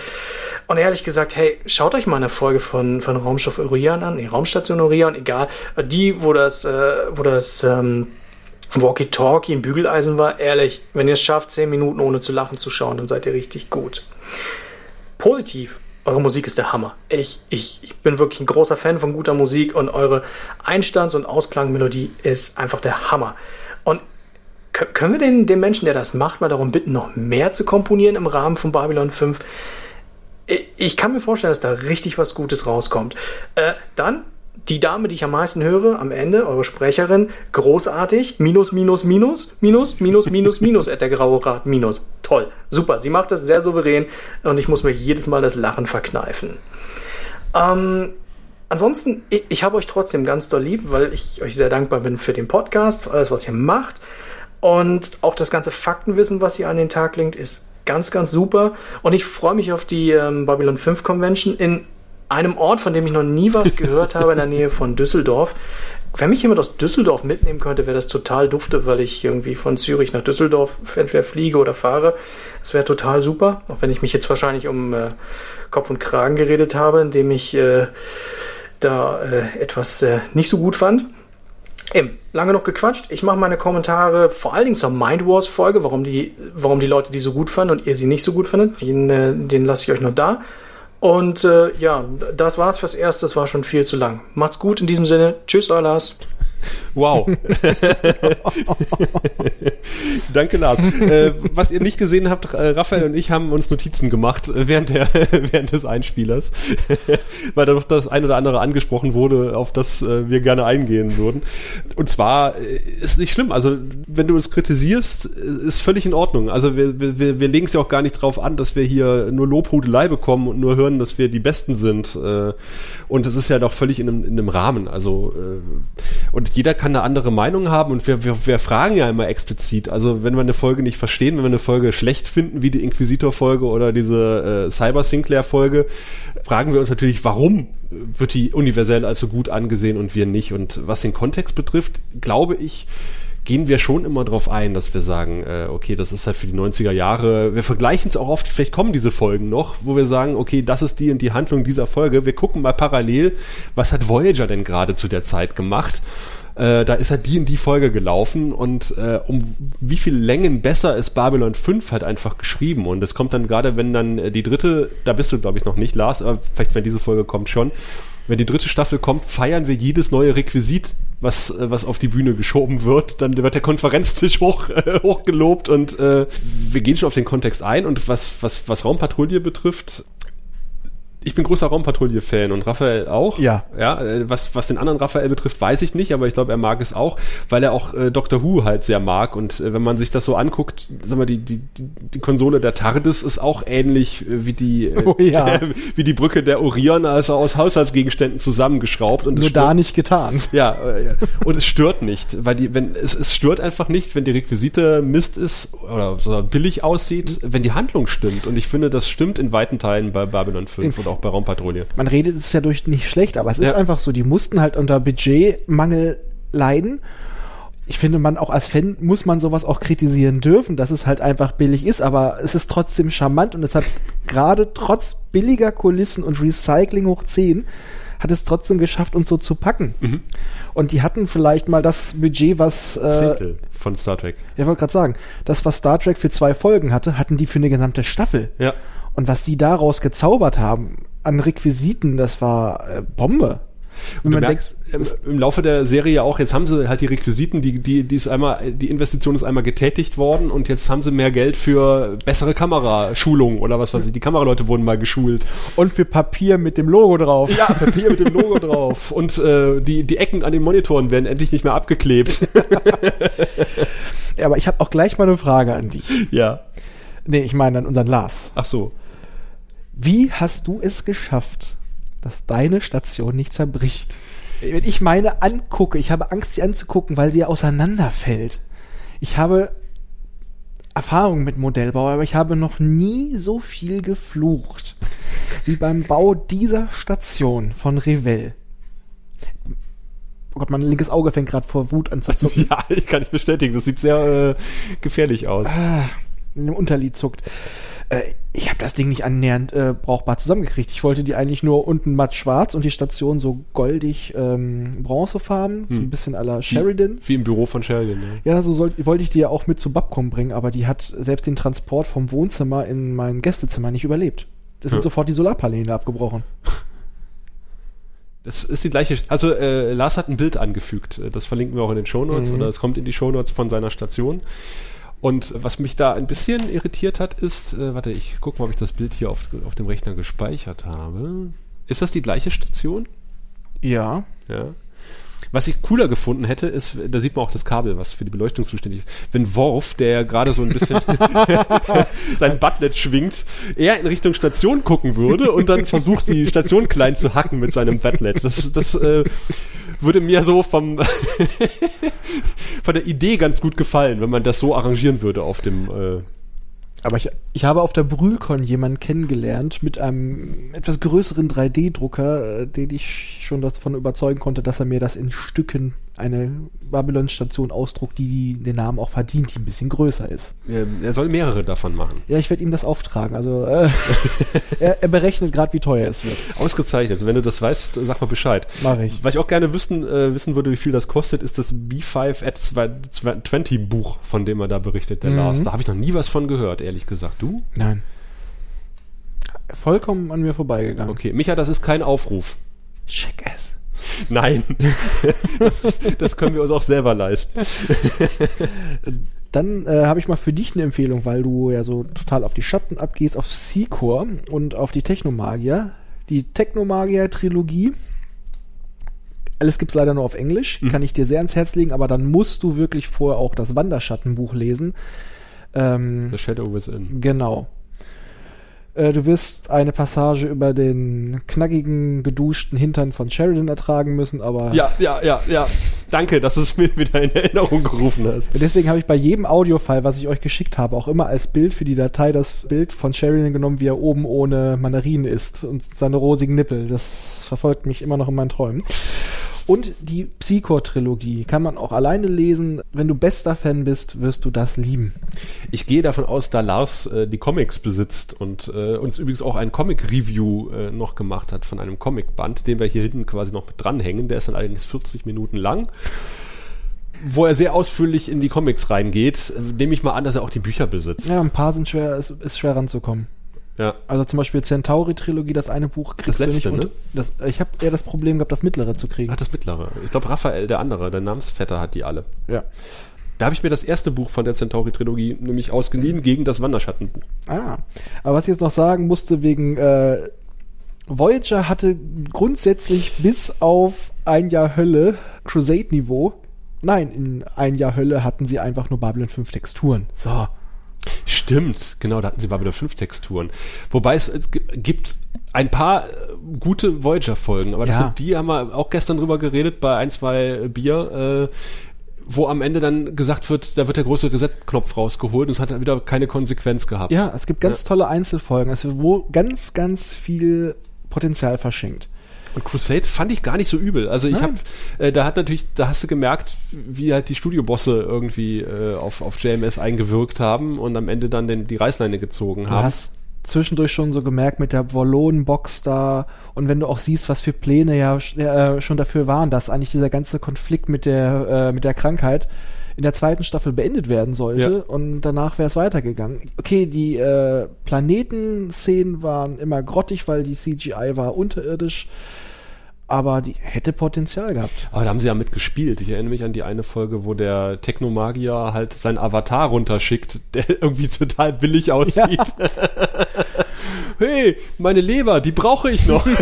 und ehrlich gesagt, hey, schaut euch mal eine Folge von, von Raumschiff Orion an, die Raumstation Orion, egal, die, wo das, äh, wo das, ähm, Walkie-Talkie im Bügeleisen war, ehrlich, wenn ihr es schafft, 10 Minuten ohne zu lachen zu schauen, dann seid ihr richtig gut. Positiv eure Musik ist der Hammer. Ich, ich, ich bin wirklich ein großer Fan von guter Musik und eure Einstands- und Ausklangmelodie ist einfach der Hammer. Und können wir den, den Menschen, der das macht, mal darum bitten, noch mehr zu komponieren im Rahmen von Babylon 5? Ich kann mir vorstellen, dass da richtig was Gutes rauskommt. Äh, dann die Dame, die ich am meisten höre, am Ende, eure Sprecherin, großartig, minus, minus, minus, minus, minus, minus, minus, at der graue Rat, minus. Toll, super, sie macht das sehr souverän und ich muss mir jedes Mal das Lachen verkneifen. Ähm, ansonsten, ich, ich habe euch trotzdem ganz doll lieb, weil ich euch sehr dankbar bin für den Podcast, für alles, was ihr macht. Und auch das ganze Faktenwissen, was ihr an den Tag legt, ist ganz, ganz super. Und ich freue mich auf die ähm, Babylon 5 Convention in einem Ort, von dem ich noch nie was gehört habe, in der Nähe von Düsseldorf. Wenn mich jemand aus Düsseldorf mitnehmen könnte, wäre das total dufte, weil ich irgendwie von Zürich nach Düsseldorf entweder fliege oder fahre. Das wäre total super, auch wenn ich mich jetzt wahrscheinlich um äh, Kopf und Kragen geredet habe, indem ich äh, da äh, etwas äh, nicht so gut fand. Eben, lange noch gequatscht. Ich mache meine Kommentare vor allen Dingen zur Mind Wars Folge, warum die, warum die Leute die so gut fanden und ihr sie nicht so gut fandet. Den, äh, den lasse ich euch noch da. Und äh, ja, das war's fürs Erste. Das war schon viel zu lang. Macht's gut in diesem Sinne. Tschüss, euer Lars. Wow. Danke, Lars. Äh, was ihr nicht gesehen habt, äh, Raphael und ich haben uns Notizen gemacht äh, während, der, während des Einspielers, weil da noch das ein oder andere angesprochen wurde, auf das äh, wir gerne eingehen würden. Und zwar ist nicht schlimm. Also, wenn du uns kritisierst, ist völlig in Ordnung. Also, wir, wir, wir legen es ja auch gar nicht drauf an, dass wir hier nur Lobhudelei bekommen und nur hören, dass wir die Besten sind. und es ist ja doch völlig in einem, in einem Rahmen. Also, und jeder kann eine andere Meinung haben und wir, wir, wir fragen ja immer explizit. Also wenn wir eine Folge nicht verstehen, wenn wir eine Folge schlecht finden, wie die Inquisitor-Folge oder diese äh, Cyber-Sinclair-Folge, fragen wir uns natürlich, warum wird die universell als so gut angesehen und wir nicht. Und was den Kontext betrifft, glaube ich, gehen wir schon immer drauf ein, dass wir sagen, äh, okay, das ist halt für die 90er Jahre. Wir vergleichen es auch oft, vielleicht kommen diese Folgen noch, wo wir sagen, okay, das ist die und die Handlung dieser Folge. Wir gucken mal parallel, was hat Voyager denn gerade zu der Zeit gemacht? Äh, da ist halt die in die Folge gelaufen und äh, um wie viel Längen besser ist Babylon 5 halt einfach geschrieben und es kommt dann gerade, wenn dann äh, die dritte, da bist du glaube ich noch nicht, Lars, aber vielleicht wenn diese Folge kommt schon, wenn die dritte Staffel kommt, feiern wir jedes neue Requisit, was, äh, was auf die Bühne geschoben wird. Dann wird der Konferenztisch hoch, äh, hochgelobt und äh, wir gehen schon auf den Kontext ein. Und was, was, was Raumpatrouille betrifft, ich bin großer Raumpatrouille-Fan und Raphael auch. Ja. Ja, äh, was, was den anderen Raphael betrifft, weiß ich nicht, aber ich glaube, er mag es auch, weil er auch äh, Doctor Who halt sehr mag. Und äh, wenn man sich das so anguckt, sag mal, die, die, die Konsole der TARDIS ist auch ähnlich äh, wie die, äh, Oh ja. wie die Brücke der Orion, also aus Haushaltsgegenständen zusammengeschraubt. Und Nur stört- da nicht getan. ja, äh, und es stört nicht, weil die, wenn es, es stört einfach nicht, wenn die Requisite Mist ist oder so billig aussieht, wenn die Handlung stimmt. Und ich finde, das stimmt in weiten Teilen bei Babylon 5 und auch bei Raumpatrouille. Man redet es ja durch nicht schlecht, aber es ist Ja. einfach so, die mussten halt unter Budgetmangel leiden. Ich finde, man auch als Fan muss man sowas auch kritisieren dürfen, dass es halt einfach billig ist, aber es ist trotzdem charmant und es hat gerade trotz billiger Kulissen und Recycling hoch 10 hat es trotzdem geschafft, uns so zu packen. Und die hatten vielleicht mal das Budget, was äh, Zehntel von Star Trek. ich wollte gerade sagen, das, was Star Trek für zwei Folgen hatte, hatten die für eine gesamte Staffel. Ja. Und was die daraus gezaubert haben an Requisiten, das war äh, Bombe. Wenn Du merkst im, im Laufe der Serie auch, jetzt haben sie halt die Requisiten, die, die, die ist einmal, die Investition ist einmal getätigt worden und jetzt haben sie mehr Geld für bessere Kameraschulungen oder was weiß ich. Die Kameraleute wurden mal geschult. und für Papier mit dem Logo drauf. Ja, Papier mit dem Logo drauf. Und äh, die, die Ecken an den Monitoren werden endlich nicht mehr abgeklebt. Ja, aber ich habe auch gleich mal eine Frage an dich. ja. Nee, ich meine an unseren Lars. Ach so. Wie hast du es geschafft, dass deine Station nicht zerbricht? Wenn ich meine angucke, ich habe Angst, sie anzugucken, weil sie auseinanderfällt. Ich habe Erfahrung mit Modellbau, aber ich habe noch nie so viel geflucht wie beim Bau dieser Station von Revell. Oh Gott, mein linkes Auge fängt gerade vor Wut an zu zucken. Ja, ich kann nicht bestätigen. Das sieht sehr äh, gefährlich aus. ah, in dem Unterlied zuckt. Äh, ich habe das Ding nicht annähernd äh, brauchbar zusammengekriegt. Ich wollte die eigentlich nur unten matt schwarz und die Station so goldig ähm, bronzefarben, so ein bisschen la Sheridan. Wie im Büro von Sheridan. Ja. Ja, so soll, wollte ich die ja auch mit zu Babcom bringen, aber die hat selbst den Transport vom Wohnzimmer in mein Gästezimmer nicht überlebt. Das sind Ja. sofort die Solarpaneele abgebrochen. Das ist die gleiche. Also äh, Lars hat ein Bild angefügt. Das verlinken wir auch in den Shownotes Mhm. oder es kommt in die Shownotes von seiner Station. Und was mich da ein bisschen irritiert hat, ist, äh, warte, ich gucke mal, ob ich das Bild hier auf, auf dem Rechner gespeichert habe. Ist das die gleiche Station? Ja. Ja. Was ich cooler gefunden hätte, ist, da sieht man auch das Kabel, was für die Beleuchtung zuständig ist. Wenn Worf, der gerade so ein bisschen sein Butlet schwingt, eher in Richtung Station gucken würde und dann versucht, die Station klein zu hacken mit seinem Butlet. Das, das äh, würde mir so vom von der Idee ganz gut gefallen, wenn man das so arrangieren würde auf dem äh, Aber ich, ich habe auf der Brühlcon jemanden kennengelernt mit einem etwas größeren 3D-Drucker, äh, den ich schon davon überzeugen konnte, dass er mir das in Stücken eine Babylon-Station ausdruckt, die den Namen auch verdient, die ein bisschen größer ist. äh, er soll mehrere davon machen. Ja, ich werde ihm das auftragen. Also äh, er, er berechnet gerade, wie teuer es wird. Ausgezeichnet. Wenn du das weißt, sag mal Bescheid. Mache ich. Was ich auch gerne wissen, äh, wissen würde, wie viel das kostet, ist das B5 at 20 Buch, von dem er da berichtet, der Mhm. Lars. Da habe ich noch nie was von gehört, ehrlich gesagt. Du? Nein. Vollkommen an mir vorbeigegangen. Okay. Micha, das ist kein Aufruf. Check es. Nein. das, ist, das können wir uns auch selber leisten. Dann äh, habe ich mal für dich eine Empfehlung, weil du ja so total auf die Schatten abgehst, auf Secor und auf die Technomagier. Die Technomagier-Trilogie. Alles gibt's leider nur auf Englisch. Kann ich dir sehr ans Herz legen, aber dann musst du wirklich vorher auch das Wanderschattenbuch lesen. Ähm, The Shadow Within. Genau. Äh, Du wirst eine Passage über den knackigen, geduschten Hintern von Sheridan ertragen müssen, aber Ja, ja, ja, ja. Danke, dass du es mir wieder in Erinnerung gerufen hast. Deswegen habe ich bei jedem Audiofile, was ich euch geschickt habe, auch immer als Bild für die Datei das Bild von Sheridan genommen, wie er oben ohne Mandarinen isst und seine rosigen Nippel. Das verfolgt mich immer noch in meinen Träumen. Und die Psychor-Trilogie kann man auch alleine lesen. Wenn du bester Fan bist, wirst du das lieben. Ich gehe davon aus, da Lars äh, die Comics besitzt und äh, uns übrigens auch ein Comic-Review äh, noch gemacht hat von einem Comic-Band, den wir hier hinten quasi noch mit dranhängen. Der ist dann allerdings 40 Minuten lang wo er sehr ausführlich in die Comics reingeht, nehme ich mal an, dass er auch die Bücher besitzt. Ja, ein paar sind schwer, ist, ist schwer ranzukommen. Ja. Also zum Beispiel Centauri-Trilogie, das eine Buch kriegst Das letzte, du nicht. ne? Das, ich habe eher das Problem gehabt, das mittlere zu kriegen. Ach, das mittlere. Ich glaube, Raphael, der andere, der Namensvetter, hat die alle. Ja. Da habe ich mir das erste Buch von der Centauri-Trilogie nämlich ausgeliehen gegen das Wanderschattenbuch. Ah. Aber was ich jetzt noch sagen musste, wegen äh, Voyager hatte grundsätzlich bis auf ein Jahr Hölle Crusade-Niveau. Nein, in ein Jahr Hölle hatten sie einfach nur Babylon 5 Texturen. So. Stimmt, genau, da hatten sie Babylon 5 Texturen. Wobei es, es gi- gibt ein paar äh, gute Voyager-Folgen, aber das Ja. sind die, haben wir auch gestern drüber geredet bei ein, zwei Bier, äh, wo am Ende dann gesagt wird, da wird der große Reset-Knopf rausgeholt und es hat dann wieder keine Konsequenz gehabt. Ja, es gibt ganz tolle Einzelfolgen, also wo ganz, ganz viel Potenzial verschenkt. Und Crusade fand ich gar nicht so übel. Also ich habe, äh, da hat natürlich, da hast du gemerkt, wie halt die Studiobosse irgendwie äh, auf, auf JMS eingewirkt haben und am Ende dann den, die Reißleine gezogen Du haben. hast zwischendurch schon so gemerkt mit der Wallonen-Box da und wenn du auch siehst, was für Pläne ja äh, schon dafür waren, dass eigentlich dieser ganze Konflikt mit der, äh, mit der Krankheit in der zweiten Staffel beendet werden sollte Ja. und danach wäre es weitergegangen. Okay, die äh, Planetenszenen waren immer grottig, weil die CGI war unterirdisch, aber die hätte Potenzial gehabt. Aber da haben sie ja mitgespielt. Ich erinnere mich an die eine Folge, wo der Technomagier halt seinen Avatar runterschickt, der irgendwie total billig aussieht. hey, meine Leber, die brauche ich noch.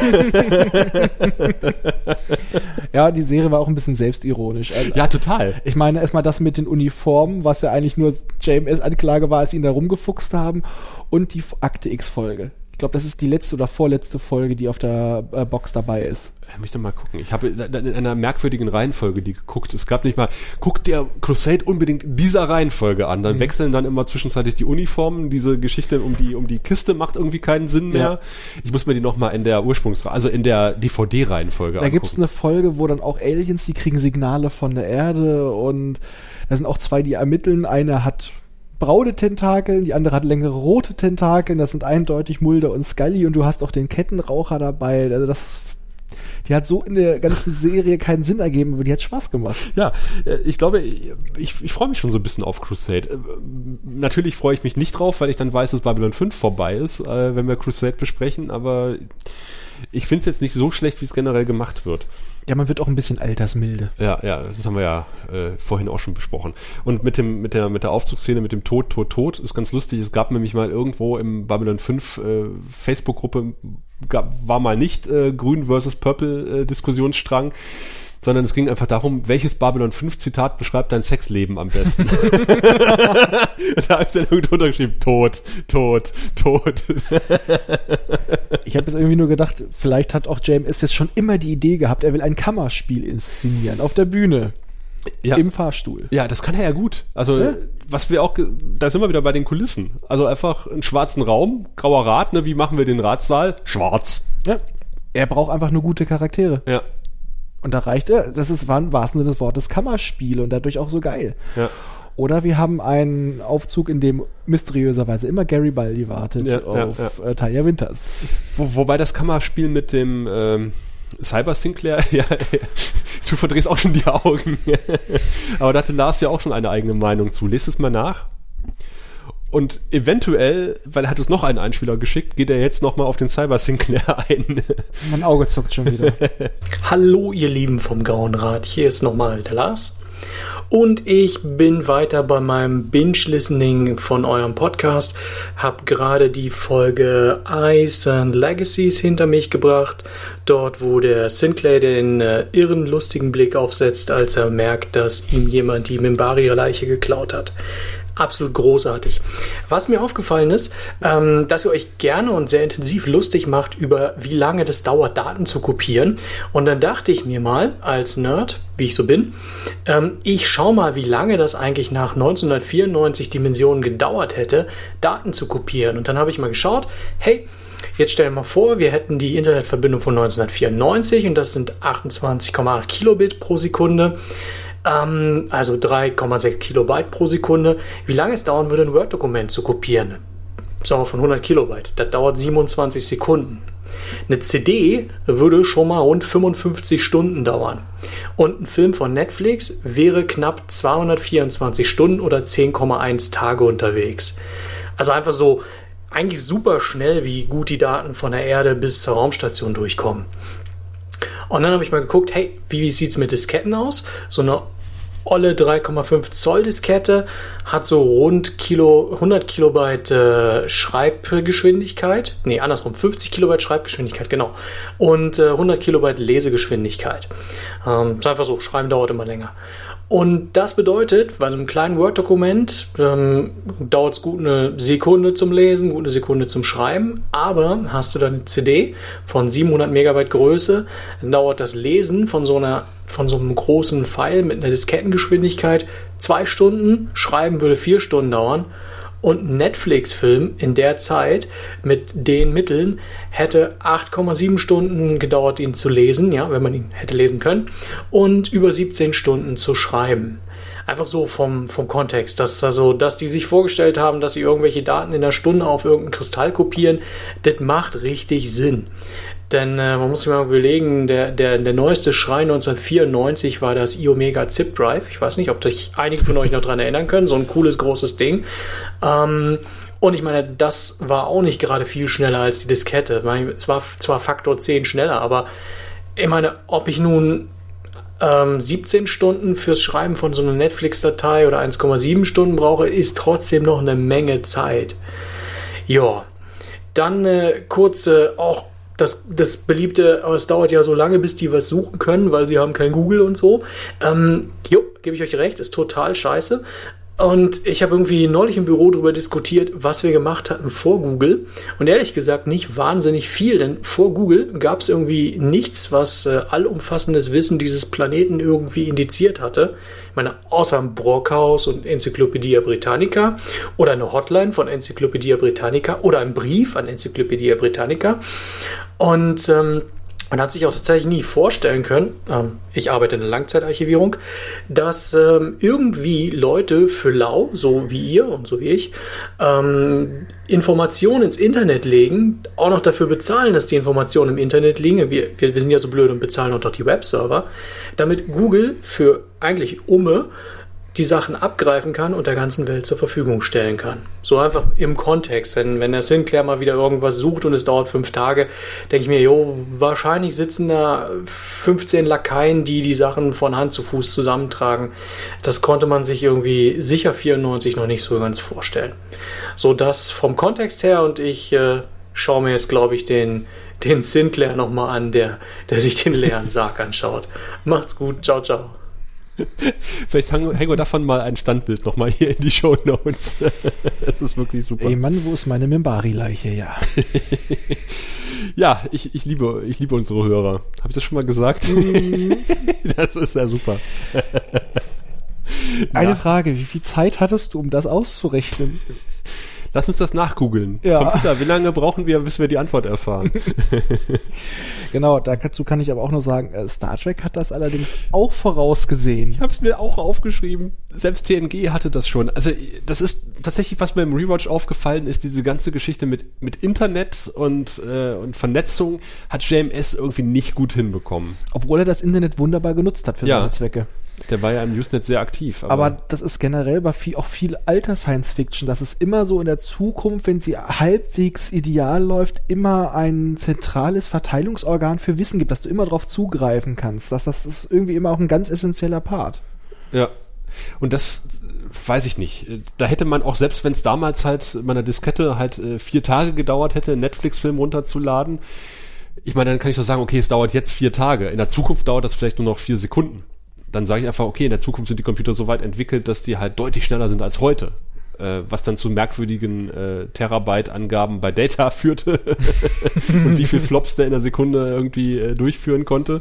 Ja, die Serie war auch ein bisschen selbstironisch. Also, ja, total. Ich meine erstmal das mit den Uniformen, was ja eigentlich nur JMS-Anklage war, als sie ihn da rumgefuchst haben. Und die Akte X-Folge. Ich glaube, das ist die letzte oder vorletzte Folge, die auf der äh, Box dabei ist. Ich möchte mal gucken. Ich habe in einer merkwürdigen Reihenfolge die geguckt. Es gab nicht mal, guckt der Crusade unbedingt dieser Reihenfolge an. Dann wechseln dann immer zwischenzeitlich die Uniformen. Diese Geschichte um die, um die Kiste macht irgendwie keinen Sinn mehr. Ja. Ich muss mir die nochmal in der Ursprungs, also in der DVD-Reihenfolge Da gibt's angucken. eine Folge, wo dann auch Aliens, die kriegen Signale von der Erde und da sind auch zwei, die ermitteln. Eine hat braune Tentakeln, die andere hat längere rote Tentakeln. Das sind eindeutig Mulder und Scully und du hast auch den Kettenraucher dabei. Also das, die hat so in der ganzen Serie keinen Sinn ergeben, aber die hat Spaß gemacht. Ja, äh, ich glaube, ich, ich freue mich schon so ein bisschen auf Crusade. Äh, Natürlich freue ich mich nicht drauf, weil ich dann weiß, dass Babylon 5 vorbei ist, äh, wenn wir Crusade besprechen, aber ich finde es jetzt nicht so schlecht, wie es generell gemacht wird. Ja, man wird auch ein bisschen altersmilde. Ja, ja, das haben wir ja äh, vorhin auch schon besprochen. Und mit dem, mit der, mit der Aufzugsszene, mit dem Tod, Tod, Tod, ist ganz lustig. Es gab nämlich mal irgendwo im Babylon 5 äh, Facebook-Gruppe gab, war mal nicht äh, Grün versus Purple äh, Diskussionsstrang, sondern es ging einfach darum, welches Babylon 5 Zitat beschreibt dein Sexleben am besten. da habe ich dann irgendwo untergeschrieben, Tod, Tod, Tod. Ich habe jetzt irgendwie nur gedacht, vielleicht hat auch JMS jetzt schon immer die Idee gehabt, er will ein Kammerspiel inszenieren auf der Bühne, ja. im Fahrstuhl. Ja, das kann er ja gut. Also, Ja. was wir auch, da sind wir wieder bei den Kulissen. Also einfach einen schwarzen Raum, grauer Rad, ne? Wie machen wir den Ratssaal? Schwarz. Ja. Er braucht einfach nur gute Charaktere. Ja, Und da reicht er, das ist war im wahrsten Sinne des Wortes Kammerspiel und dadurch auch so geil. ja. Oder wir haben einen Aufzug, in dem mysteriöserweise immer Gary Baldi wartet Ja, ja, auf Äh, Talia Winters. Wo, wobei das Kammerspiel mit dem ähm, Cyber Sinclair, ja, du verdrehst auch schon die Augen. Aber da hatte Lars ja auch schon eine eigene Meinung zu. Lest es mal nach. Und eventuell, weil er hat uns noch einen Einspieler geschickt, geht er jetzt nochmal auf den Cyber Sinclair ein. Mein Auge zuckt schon wieder. Hallo, ihr Lieben vom Grauen Rat. Hier ist nochmal der Lars. Und ich bin weiter bei meinem Binge-Listening von eurem Podcast. Hab gerade die Folge Ice and Legacies hinter mich gebracht. Dort, wo der Sinclair den äh, irren, lustigen Blick aufsetzt, als er merkt, dass ihm jemand die Mimbari-Leiche geklaut hat. Absolut großartig. Was mir aufgefallen ist, ähm, dass ihr euch gerne und sehr intensiv lustig macht über, wie lange das dauert, Daten zu kopieren. Und dann dachte ich mir mal, als Nerd, wie ich so bin, ähm, ich schaue mal, wie lange das eigentlich nach 1994 Dimensionen gedauert hätte, Daten zu kopieren. Und dann habe ich mal geschaut, hey, Jetzt stell dir mal vor, wir hätten die Internetverbindung von 1994 und das sind 28,8 Kilobit pro Sekunde ähm, also 3,6 Kilobyte pro Sekunde, wie lange es dauern würde, ein Word-Dokument zu kopieren. Sagen wir von 100 Kilobyte. Das dauert 27 Sekunden. Eine CD würde schon mal rund 55 Stunden dauern. Und ein Film von Netflix wäre knapp 224 Stunden oder 10,1 Tage unterwegs. Also einfach so eigentlich super schnell, wie gut die Daten von der Erde bis zur Raumstation durchkommen. Und dann habe ich mal geguckt, hey, wie sieht es mit Disketten aus? So eine olle 3,5 Zoll Diskette hat so rund Kilo, 100 Kilobyte äh, Schreibgeschwindigkeit. Nee, andersrum, 50 Kilobyte Schreibgeschwindigkeit, genau. Und äh, 100 Kilobyte Lesegeschwindigkeit. Ähm, ist einfach so, Schreiben dauert immer länger. Und das bedeutet, bei einem kleinen Word-Dokument ähm, dauert es gut eine Sekunde zum Lesen, gut eine Sekunde zum Schreiben, aber hast du dann eine CD von 700 Megabyte Größe, dann dauert das Lesen von so einer von so einem großen Pfeil mit einer Diskettengeschwindigkeit zwei Stunden, Schreiben würde vier Stunden dauern und Netflix-Film in der Zeit mit den Mitteln hätte 8,7 Stunden gedauert, ihn zu lesen, ja, wenn man ihn hätte lesen können, und über 17 Stunden zu schreiben. Einfach so vom, vom Kontext, dass also, dass die sich vorgestellt haben, dass sie irgendwelche Daten in einer Stunde auf irgendeinen Kristall kopieren, das macht richtig Sinn. Denn äh, man muss sich mal überlegen, der, der, der neueste Schrei 1994 war das iOmega Zip Drive. Ich weiß nicht, ob sich einige von euch noch daran erinnern können. So ein cooles, großes Ding. Ähm, und ich meine, das war auch nicht gerade viel schneller als die Diskette. Es war zwar Faktor 10 schneller, aber ich meine, ob ich nun ähm, 17 Stunden fürs Schreiben von so einer Netflix-Datei oder 1,7 Stunden brauche, ist trotzdem noch eine Menge Zeit. Ja, dann äh, kurze auch das, das beliebte, es dauert ja so lange, bis die was suchen können, weil sie haben kein Google und so. Ähm, jo, gebe ich euch recht, ist total scheiße. Und ich habe irgendwie neulich im Büro darüber diskutiert, was wir gemacht hatten vor Google. Und ehrlich gesagt nicht wahnsinnig viel, denn vor Google gab es irgendwie nichts, was äh, allumfassendes Wissen dieses Planeten irgendwie indiziert hatte. Ich meine, außer ein Brockhaus und Enzyklopädie Britannica oder eine Hotline von Enzyklopädie Britannica oder ein Brief an Enzyklopädie Britannica. Und ähm, man hat sich auch tatsächlich nie vorstellen können, ähm, ich arbeite in der Langzeitarchivierung, dass ähm, irgendwie Leute für lau, so wie ihr und so wie ich, ähm, Informationen ins Internet legen, auch noch dafür bezahlen, dass die Informationen im Internet liegen. Wir, wir, wir sind ja so blöd und bezahlen auch doch die Webserver, damit Google für eigentlich Umme die Sachen abgreifen kann und der ganzen Welt zur Verfügung stellen kann. So einfach im Kontext. Wenn, wenn der Sinclair mal wieder irgendwas sucht und es dauert fünf Tage, denke ich mir, jo, wahrscheinlich sitzen da 15 Lakaien, die die Sachen von Hand zu Fuß zusammentragen. Das konnte man sich irgendwie sicher 94 noch nicht so ganz vorstellen. So das vom Kontext her und ich äh, schaue mir jetzt, glaube ich, den, den Sinclair nochmal an, der, der sich den leeren Sarg anschaut. Macht's gut. Ciao, ciao. Vielleicht hängen wir davon mal ein Standbild nochmal hier in die Show Notes. das ist wirklich super. Ey Mann, wo ist meine Membari-Leiche? Ja. ja, ich, ich, liebe, ich liebe unsere Hörer. Habe ich das schon mal gesagt? Mhm. das ist ja super. Eine ja. Frage, wie viel Zeit hattest du, um das auszurechnen? Lass uns das nachgoogeln. Ja. Computer, wie lange brauchen wir, bis wir die Antwort erfahren? genau, dazu kann ich aber auch nur sagen, äh, Star Trek hat das allerdings auch vorausgesehen. Ich habe es mir auch aufgeschrieben. Selbst TNG hatte das schon. Also das ist tatsächlich, was mir im Rewatch aufgefallen ist, diese ganze Geschichte mit, mit Internet und, äh, und Vernetzung hat JMS irgendwie nicht gut hinbekommen. Obwohl er das Internet wunderbar genutzt hat für ja. seine Zwecke. Der war ja im Usenet sehr aktiv. Aber, aber das ist generell bei viel, auch viel alter Science Fiction, dass es immer so in der Zukunft, wenn sie halbwegs ideal läuft, immer ein zentrales Verteilungsorgan für Wissen gibt, dass du immer darauf zugreifen kannst. Dass das ist irgendwie immer auch ein ganz essentieller Part. Ja. Und das weiß ich nicht. Da hätte man auch, selbst wenn es damals halt meiner Diskette halt äh, vier Tage gedauert hätte, einen Netflix-Film runterzuladen, ich meine, dann kann ich doch sagen, okay, es dauert jetzt vier Tage. In der Zukunft dauert das vielleicht nur noch vier Sekunden dann sage ich einfach, okay, in der Zukunft sind die Computer so weit entwickelt, dass die halt deutlich schneller sind als heute. äh, was dann zu merkwürdigen äh, Terabyte-Angaben bei Data führte und wie viel Flops der in der Sekunde irgendwie äh, durchführen konnte.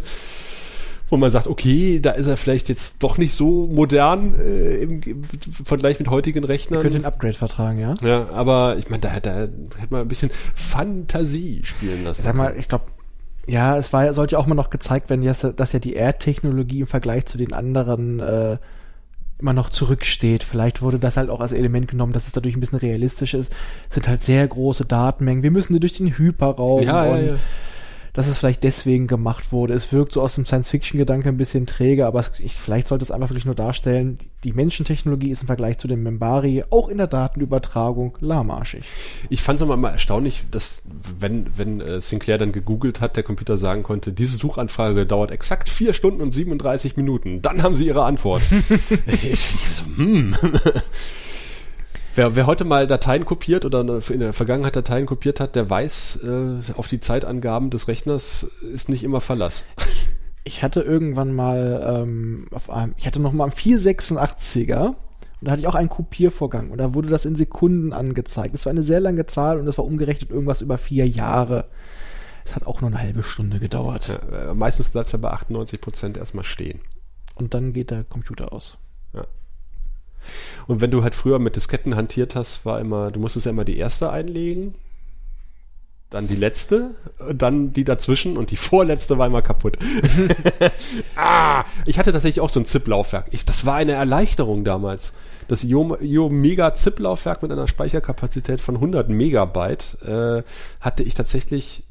Wo man sagt, okay, da ist er vielleicht jetzt doch nicht so modern äh, im, im Vergleich mit heutigen Rechnern. Ihr könnt den Upgrade vertragen, ja? Ja, aber ich meine, da, da hätte man ein bisschen Fantasie spielen lassen. Sag mal, ich glaube, ja, es war, sollte ja auch mal noch gezeigt werden, dass, dass ja die Erdtechnologie im Vergleich zu den anderen äh, immer noch zurücksteht. Vielleicht wurde das halt auch als Element genommen, dass es dadurch ein bisschen realistisch ist. Es sind halt sehr große Datenmengen. Wir müssen durch den Hyperraum ja, ja, und ja. Dass es vielleicht deswegen gemacht wurde. Es wirkt so aus dem Science-Fiction-Gedanke ein bisschen träge, aber es, ich, vielleicht sollte es einfach wirklich nur darstellen, die Menschentechnologie ist im Vergleich zu dem Membari auch in der Datenübertragung lahmarschig. Ich fand es immer mal erstaunlich, dass wenn, wenn äh, Sinclair dann gegoogelt hat, der Computer sagen konnte, diese Suchanfrage dauert exakt vier Stunden und 37 Minuten. Dann haben sie ihre Antwort. ich, ich so, hm. Wer, wer heute mal Dateien kopiert oder in der Vergangenheit Dateien kopiert hat, der weiß, äh, auf die Zeitangaben des Rechners ist nicht immer Verlass. Ich hatte irgendwann mal ähm, auf einem, ich hatte noch mal einen 486er und da hatte ich auch einen Kopiervorgang und da wurde das in Sekunden angezeigt. Das war eine sehr lange Zahl und das war umgerechnet irgendwas über vier Jahre. Es hat auch nur eine halbe Stunde gedauert. Ja, äh, meistens bleibt es ja bei 98 Prozent erstmal stehen. Und dann geht der Computer aus. Ja. Und wenn du halt früher mit Disketten hantiert hast, war immer, du musstest ja immer die erste einlegen, dann die letzte, dann die dazwischen und die vorletzte war immer kaputt. ah, ich hatte tatsächlich auch so ein ZIP-Laufwerk. Das war eine Erleichterung damals. Das Yo, Yo Mega ZIP-Laufwerk mit einer Speicherkapazität von 100 Megabyte äh, hatte ich tatsächlich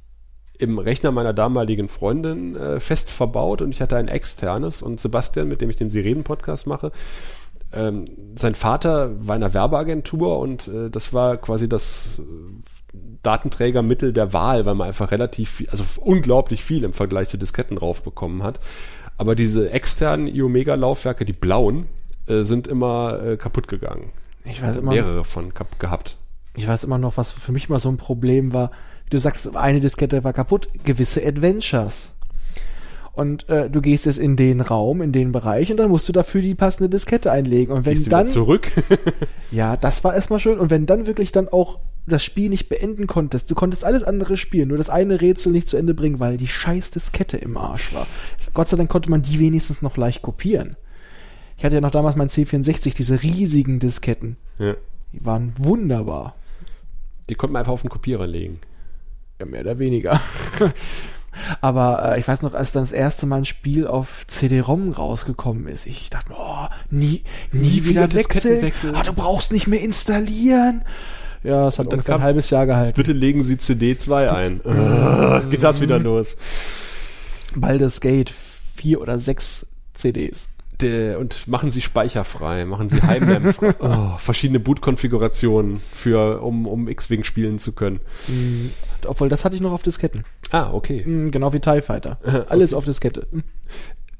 im Rechner meiner damaligen Freundin äh, fest verbaut und ich hatte ein externes und Sebastian, mit dem ich den Sirenen-Podcast mache, ähm, sein Vater war in einer Werbeagentur und äh, das war quasi das äh, Datenträgermittel der Wahl, weil man einfach relativ viel, also unglaublich viel im Vergleich zu Disketten raufbekommen hat. Aber diese externen iOmega-Laufwerke, die blauen, äh, sind immer äh, kaputt gegangen. Ich weiß immer, Mehrere von gehabt. ich weiß immer noch, was für mich mal so ein Problem war. Du sagst, eine Diskette war kaputt, gewisse Adventures. Und äh, du gehst jetzt in den Raum, in den Bereich und dann musst du dafür die passende Diskette einlegen. Und wenn Gehst dann, zurück? ja, das war erstmal schön. Und wenn dann wirklich dann auch das Spiel nicht beenden konntest, du konntest alles andere spielen, nur das eine Rätsel nicht zu Ende bringen, weil die scheiß Diskette im Arsch war. Gott sei Dank konnte man die wenigstens noch leicht kopieren. Ich hatte ja noch damals mein C64, diese riesigen Disketten. ja. Die waren wunderbar. Die konnte man einfach auf den Kopierer legen. Ja, mehr oder weniger. Aber äh, ich weiß noch, als dann das erste Mal ein Spiel auf CD-ROM rausgekommen ist, ich dachte, oh, nie, nie, Nie wieder wechseln. Diskettenwechsel. Ah, du brauchst nicht mehr installieren. Ja, es hat dann ungefähr ein halbes Jahr gehalten. Bitte legen Sie CD2 ein. Äh, geht das wieder los? Baldur's Gate, vier oder sechs CDs. Der, und machen Sie speicherfrei, machen Sie Heimmem frei. Oh, verschiedene Boot-Konfigurationen für, um, um X-Wing spielen zu können. Mhm. Obwohl, das hatte ich noch auf Disketten. Ah, okay. Mhm, genau wie TIE Fighter. Alles auf Diskette.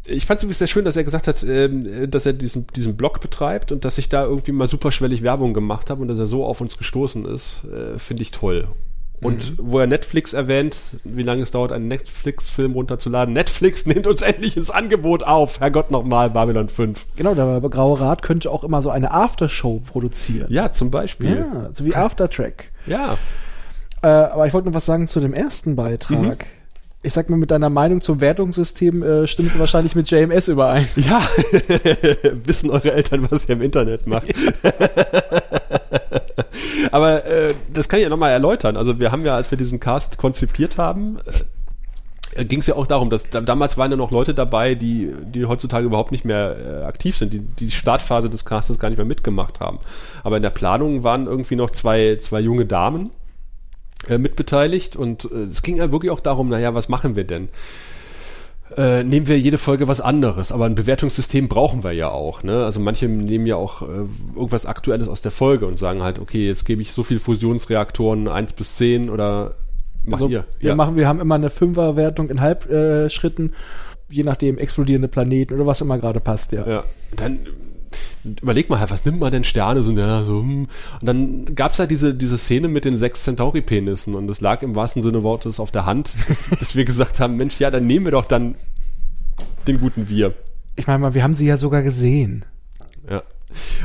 Ich fand es übrigens sehr schön, dass er gesagt hat, ähm, dass er diesen, diesen Blog betreibt und dass ich da irgendwie mal superschwellig Werbung gemacht habe und dass er so auf uns gestoßen ist, äh, finde ich toll. Und wo er Netflix erwähnt, wie lange es dauert, einen Netflix-Film runterzuladen. Netflix nimmt uns endlich ins Angebot auf. Herrgott nochmal, Babylon 5. Genau, der Graue Rat könnte auch immer so eine Aftershow produzieren. Ja, zum Beispiel. Ja, so wie Aftertrack. Ja. Äh, aber ich wollte noch was sagen zu dem ersten Beitrag. Ich sag mal, mit deiner Meinung zum Wertungssystem äh, stimmst du wahrscheinlich mit JMS überein. Ja, wissen eure Eltern, was ihr im Internet macht. Aber äh, das kann ich ja nochmal erläutern. Also wir haben ja, als wir diesen Cast konzipiert haben, äh, ging es ja auch darum, dass da, damals waren ja noch Leute dabei, die, die heutzutage überhaupt nicht mehr äh, aktiv sind, die die Startphase des Castes gar nicht mehr mitgemacht haben. Aber in der Planung waren irgendwie noch zwei, zwei junge Damen äh, mitbeteiligt und äh, es ging ja wirklich auch darum, naja, was machen wir denn? Äh, nehmen wir jede Folge was anderes. Aber ein Bewertungssystem brauchen wir ja auch. Ne? Also manche nehmen ja auch äh, irgendwas Aktuelles aus der Folge und sagen halt, okay, jetzt gebe ich so viel Fusionsreaktoren 1 bis 10 oder macht Also, ihr. Wir, machen, wir haben immer eine Fünferwertung in Halbschritten, äh, je nachdem explodierende Planeten oder was immer gerade passt, ja. Ja, dann überleg mal halt, was nimmt man denn Sterne? So, ja, so, hm. Und dann gab's ja diese, diese Szene mit den sechs Centauri-Penissen und es lag im wahrsten Sinne Wortes auf der Hand, dass, dass wir gesagt haben, Mensch, ja, dann nehmen wir doch dann den guten Wir. Ich meine mal, wir haben sie ja sogar gesehen. Ja.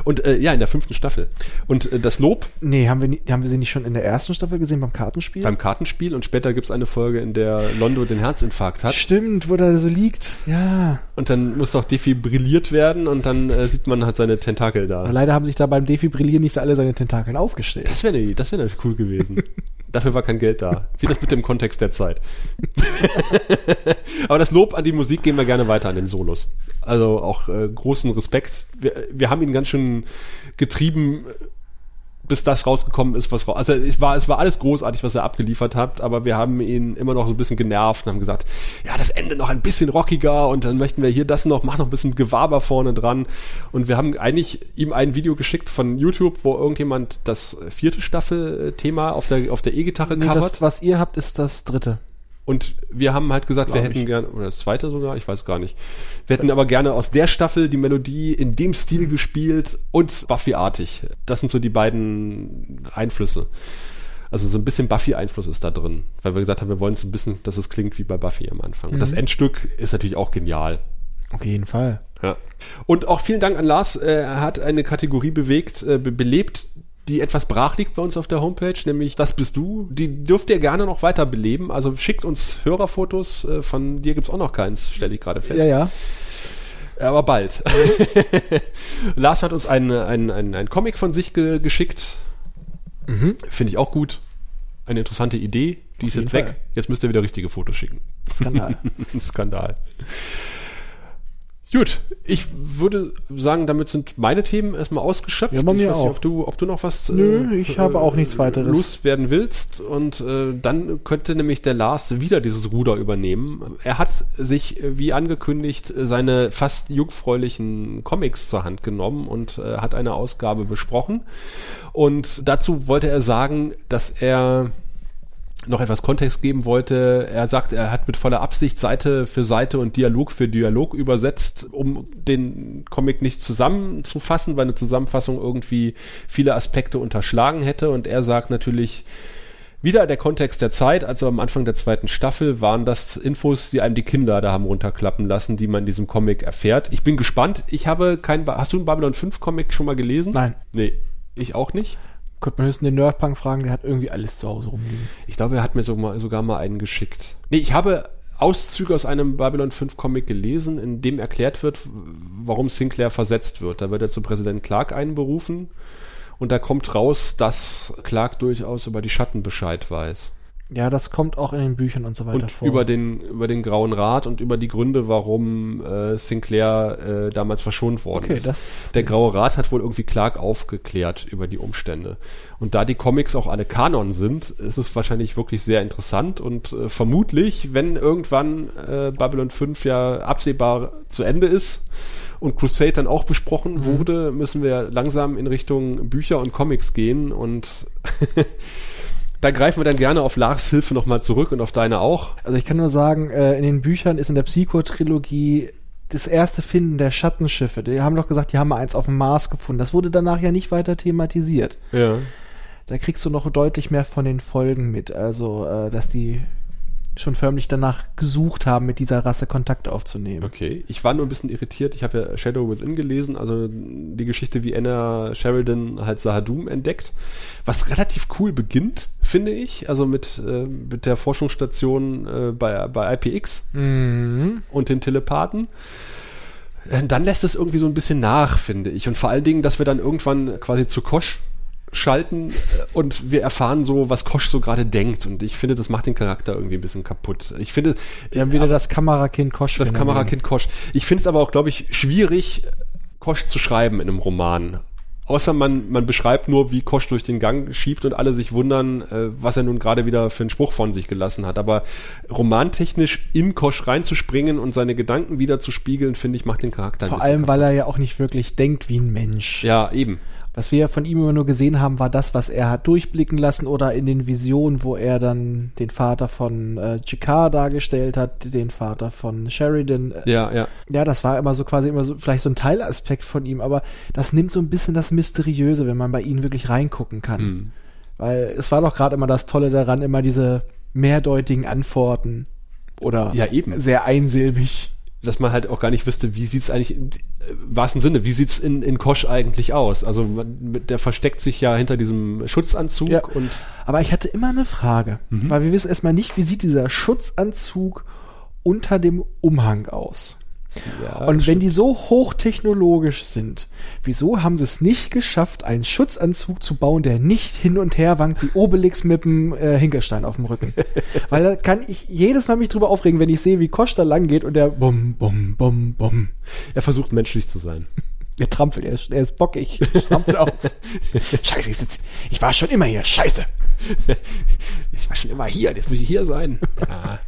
Und äh, ja, in der fünften Staffel. Und äh, das Lob Nee, haben wir, nie, haben wir sie nicht schon in der ersten Staffel gesehen beim Kartenspiel? beim Kartenspiel und später gibt's eine Folge, in der Londo den Herzinfarkt hat. Stimmt, wo der so liegt. Ja. Und dann muss doch defibrilliert werden und dann äh, sieht man halt seine Tentakel da. Aber leider haben sich da beim Defibrillieren nicht alle seine Tentakeln aufgestellt. Das wäre das wär natürlich cool gewesen. Dafür war kein Geld da. Sieh das bitte im Kontext der Zeit. Aber das Lob an die Musik gehen wir gerne weiter an den Solos. Also auch äh, großen Respekt. Wir, wir haben ihn ganz schön getrieben, bis das rausgekommen ist, was raus. Also es war, es war alles großartig, was er abgeliefert hat, aber wir haben ihn immer noch so ein bisschen genervt und haben gesagt, ja, das Ende noch ein bisschen rockiger und dann möchten wir hier das noch, mach noch ein bisschen Gewaber vorne dran. Und wir haben eigentlich ihm ein Video geschickt von YouTube, wo irgendjemand das vierte Staffel-Thema auf der, auf der E-Gitarre Nee, covert. das, was ihr habt, ist das dritte. Und wir haben halt gesagt, wir Glaub hätten ich. gerne, oder das zweite sogar, ich weiß gar nicht. Wir hätten aber gerne aus der Staffel die Melodie in dem Stil gespielt und Buffy-artig. Das sind so die beiden Einflüsse. Also so ein bisschen Buffy-Einfluss ist da drin. Weil wir gesagt haben, wir wollen so ein bisschen, dass es klingt wie bei Buffy am Anfang. Und das Endstück ist natürlich auch genial. Auf jeden Fall. Ja. Und auch vielen Dank an Lars. Er hat eine Kategorie bewegt, äh, be belebt, die etwas brach liegt bei uns auf der Homepage, nämlich Das bist du. Die dürft ihr gerne noch weiter beleben. Also schickt uns Hörerfotos. Äh, Von dir gibt's auch noch keins, stelle ich gerade fest. Ja, ja. Aber bald. Lars hat uns einen ein, ein, ein Comic von sich ge geschickt. Finde ich auch gut. Eine interessante Idee. Die ist jeden jetzt weg. Fall. Jetzt müsst ihr wieder richtige Fotos schicken. Skandal. Skandal. Gut, ich würde sagen, damit sind meine Themen erstmal ausgeschöpft. Ja, bei ich mir weiß nicht, auch. ob du, ob du noch was Nö, ich habe auch nichts weiteres. loswerden willst. Und äh, dann könnte nämlich der Lars wieder dieses Ruder übernehmen. Er hat sich, äh, wie angekündigt, äh, seine fast jungfräulichen Comics zur Hand genommen und äh, hat eine Ausgabe besprochen. Und dazu wollte er sagen, dass er noch etwas Kontext geben wollte. Er sagt, er hat mit voller Absicht Seite für Seite und Dialog für Dialog übersetzt, um den Comic nicht zusammenzufassen, weil eine Zusammenfassung irgendwie viele Aspekte unterschlagen hätte. Und er sagt natürlich, wieder der Kontext der Zeit, also am Anfang der zweiten Staffel waren das Infos, die einem die Kinder da haben runterklappen lassen, die man in diesem Comic erfährt. Ich bin gespannt. Ich habe kein, hast du einen Babylon 5 Comic schon mal gelesen? Nein. Nee, ich auch nicht. Könnte man höchstens den Nerdpunk fragen, der hat irgendwie alles zu Hause rumliegen. Ich glaube, er hat mir sogar mal einen geschickt. Nee, ich habe Auszüge aus einem Babylon 5 Comic gelesen, in dem erklärt wird, warum Sinclair versetzt wird. Da wird er zu Präsident Clark einberufen und da kommt raus, dass Clark durchaus über die Schatten Bescheid weiß. Ja, das kommt auch in den Büchern und so weiter Und vor. über den, über den Grauen Rat und über die Gründe, warum äh, Sinclair äh, damals verschont worden Okay, ist. das- Der Graue Rat hat wohl irgendwie Clark aufgeklärt über die Umstände. Und da die Comics auch alle Kanon sind, ist es wahrscheinlich wirklich sehr interessant und äh, vermutlich, wenn irgendwann äh, Babylon 5 ja absehbar zu Ende ist und Crusade dann auch besprochen Mhm. wurde, müssen wir langsam in Richtung Bücher und Comics gehen und da greifen wir dann gerne auf Lars Hilfe nochmal zurück und auf deine auch. Also ich kann nur sagen, äh, in den Büchern ist in der Psycho-Trilogie das erste Finden der Schattenschiffe. Die haben doch gesagt, die haben mal eins auf dem Mars gefunden. Das wurde danach ja nicht weiter thematisiert. Ja. Da kriegst du noch deutlich mehr von den Folgen mit. Also, äh, dass die schon förmlich danach gesucht haben, mit dieser Rasse Kontakt aufzunehmen. Okay, ich war nur ein bisschen irritiert. Ich habe ja Shadow Within gelesen, also die Geschichte, wie Anna Sheridan halt Sahadum entdeckt, was relativ cool beginnt, finde ich. Also mit, äh, mit der Forschungsstation äh, bei, bei IPX Mhm. und den Telepathen. Äh, Dann lässt es irgendwie so ein bisschen nach, finde ich. Und vor allen Dingen, dass wir dann irgendwann quasi zu Kosch schalten äh, und wir erfahren so, was Kosch so gerade denkt. Und ich finde, das macht den Charakter irgendwie ein bisschen kaputt. Ich finde, Wir haben wieder das Kamerakind Kosch. das Kamerakind Kosch. Ich finde es aber auch, glaube ich, schwierig, Kosch zu schreiben in einem Roman. Außer man, man beschreibt nur, wie Kosch durch den Gang schiebt und alle sich wundern, äh, was er nun gerade wieder für einen Spruch von sich gelassen hat. Aber romantechnisch in Kosch reinzuspringen und seine Gedanken wieder zu spiegeln, finde ich, macht den Charakter Vor allem, weil er ja auch nicht wirklich denkt wie ein Mensch. Ja, eben. Was wir von ihm immer nur gesehen haben, war das, was er hat durchblicken lassen oder in den Visionen, wo er dann den Vater von äh, Jakar dargestellt hat, den Vater von Sheridan. Äh, Ja, ja. Ja, das war immer so quasi immer so vielleicht so ein Teilaspekt von ihm, aber das nimmt so ein bisschen das Mysteriöse, wenn man bei ihm wirklich reingucken kann. Hm. Weil es war doch gerade immer das Tolle daran, immer diese mehrdeutigen Antworten oder Ja, eben. sehr einsilbig. Dass man halt auch gar nicht wüsste, wie sieht's eigentlich im wahrsten Sinne, wie sieht's in, in Kosch eigentlich aus? Also man, der versteckt sich ja hinter diesem Schutzanzug Ja. und Aber ich hatte immer eine Frage, weil wir wissen erstmal nicht, wie sieht dieser Schutzanzug unter dem Umhang aus. Ja, Und wenn die so hochtechnologisch sind, wieso haben sie es nicht geschafft, einen Schutzanzug zu bauen, der nicht hin und her wankt wie Obelix mit dem äh, Hinkelstein auf dem Rücken? Weil da kann ich jedes Mal mich drüber aufregen, wenn ich sehe, wie Kosch da lang geht und der bum, bum, bum, bum. er versucht menschlich zu sein. Er trampelt, er, ist- er ist bockig, trampelt auf. Scheiße, ich sitz, ich war schon immer hier, scheiße. Ich war schon immer hier, jetzt muss ich hier sein. Ja.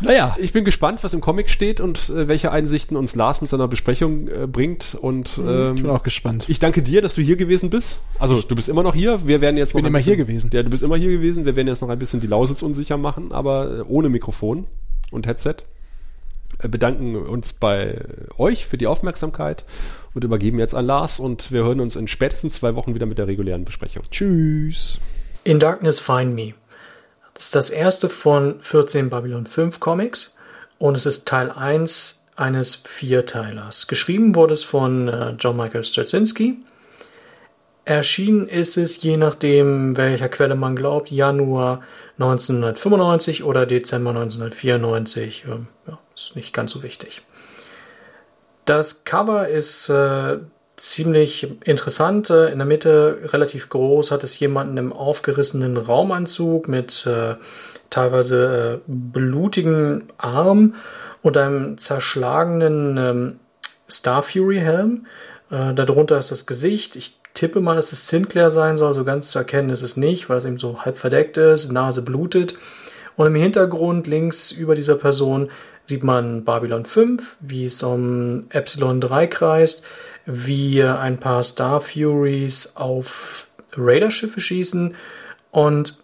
Naja, ich bin gespannt, was im Comic steht und äh, welche Einsichten uns Lars mit seiner Besprechung äh, bringt. Und ähm, Ich bin auch gespannt. ich danke dir, dass du hier gewesen bist. Also du bist immer noch hier. Wir werden jetzt bin noch ein immer bisschen, hier gewesen. Ja, du bist immer hier gewesen. Wir werden jetzt noch ein bisschen die Lausitz unsicher machen, aber äh, ohne Mikrofon und Headset. Äh, bedanken uns bei euch für die Aufmerksamkeit und übergeben jetzt an Lars und wir hören uns in spätestens zwei Wochen wieder mit der regulären Besprechung. Tschüss. In Darkness Find Me. Das ist das erste von 14 Babylon 5 Comics und es ist Teil 1 eines Vierteilers. Geschrieben wurde es von äh, John Michael Straczynski. Erschienen ist es, je nachdem, welcher Quelle man glaubt, Januar 1995 oder Dezember 1994. Ähm, ja, ist nicht ganz so wichtig. Das Cover ist äh, ziemlich interessant. Äh, In der Mitte relativ groß hat es jemanden im aufgerissenen Raumanzug mit äh, teilweise äh, blutigen Arm und einem zerschlagenen ähm, Star Fury Helm. Äh, darunter ist das Gesicht. Ich tippe mal, dass es Sinclair sein soll. So ganz zu erkennen ist es nicht, weil es eben so halb verdeckt ist. Nase blutet. Und im Hintergrund links über dieser Person sieht man Babylon 5, wie es um Epsilon 3 kreist, wie ein paar Star Furies auf Raiderschiffe schießen und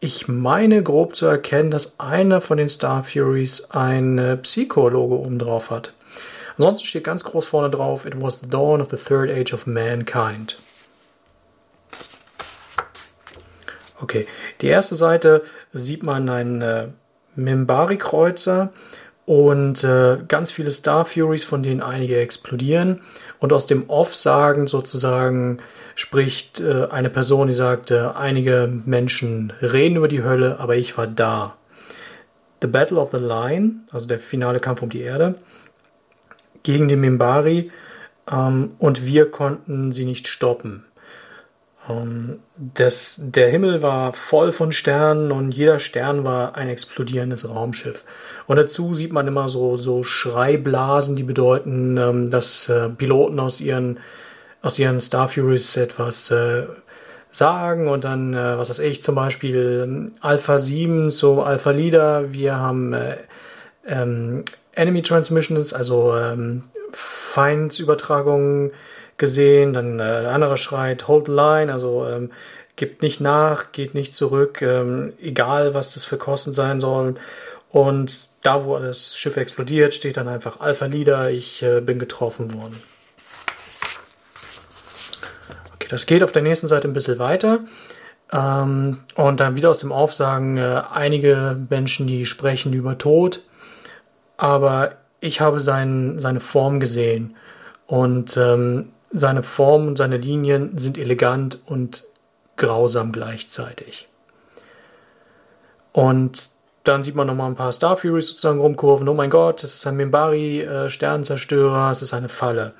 ich meine grob zu erkennen, dass einer von den Star Furies ein äh, Psycho-Logo oben drauf hat. Ansonsten steht ganz groß vorne drauf, It was the dawn of the third age of mankind. Okay, die erste Seite sieht man einen äh, Mimbari-Kreuzer und äh, ganz viele Star Furies, von denen einige explodieren. Und aus dem Off-Sagen sozusagen spricht äh, eine Person, die sagt, äh, einige Menschen reden über die Hölle, aber ich war da. The Battle of the Line, also der finale Kampf um die Erde, gegen die Mimbari ähm, und wir konnten sie nicht stoppen. Ähm, das, der Himmel war voll von Sternen und jeder Stern war ein explodierendes Raumschiff. Und dazu sieht man immer so, so Schreiblasen, die bedeuten, ähm, dass äh, Piloten aus ihren, aus ihren Star Furies etwas äh, sagen und dann, äh, was weiß ich, zum Beispiel ähm, Alpha 7, so Alpha Leader, wir haben Enemy Transmissions, also Feindsübertragungen gesehen. Dann äh, ein anderer schreit Hold the Line, also ähm, gibt nicht nach, geht nicht zurück, ähm, egal was das für Kosten sein soll. Und da, wo das Schiff explodiert, steht dann einfach Alpha Leader, ich äh, bin getroffen worden. Okay, das geht auf der nächsten Seite ein bisschen weiter. Ähm, und dann wieder aus dem Aufsagen äh, einige Menschen, die sprechen über Tod. Aber ich habe sein, seine Form gesehen. Und ähm, seine Form und seine Linien sind elegant und grausam gleichzeitig. Und dann sieht man nochmal ein paar Star Furies sozusagen rumkurven. Oh mein Gott, das ist ein Mimbari-Sternenzerstörer, es ist eine Falle.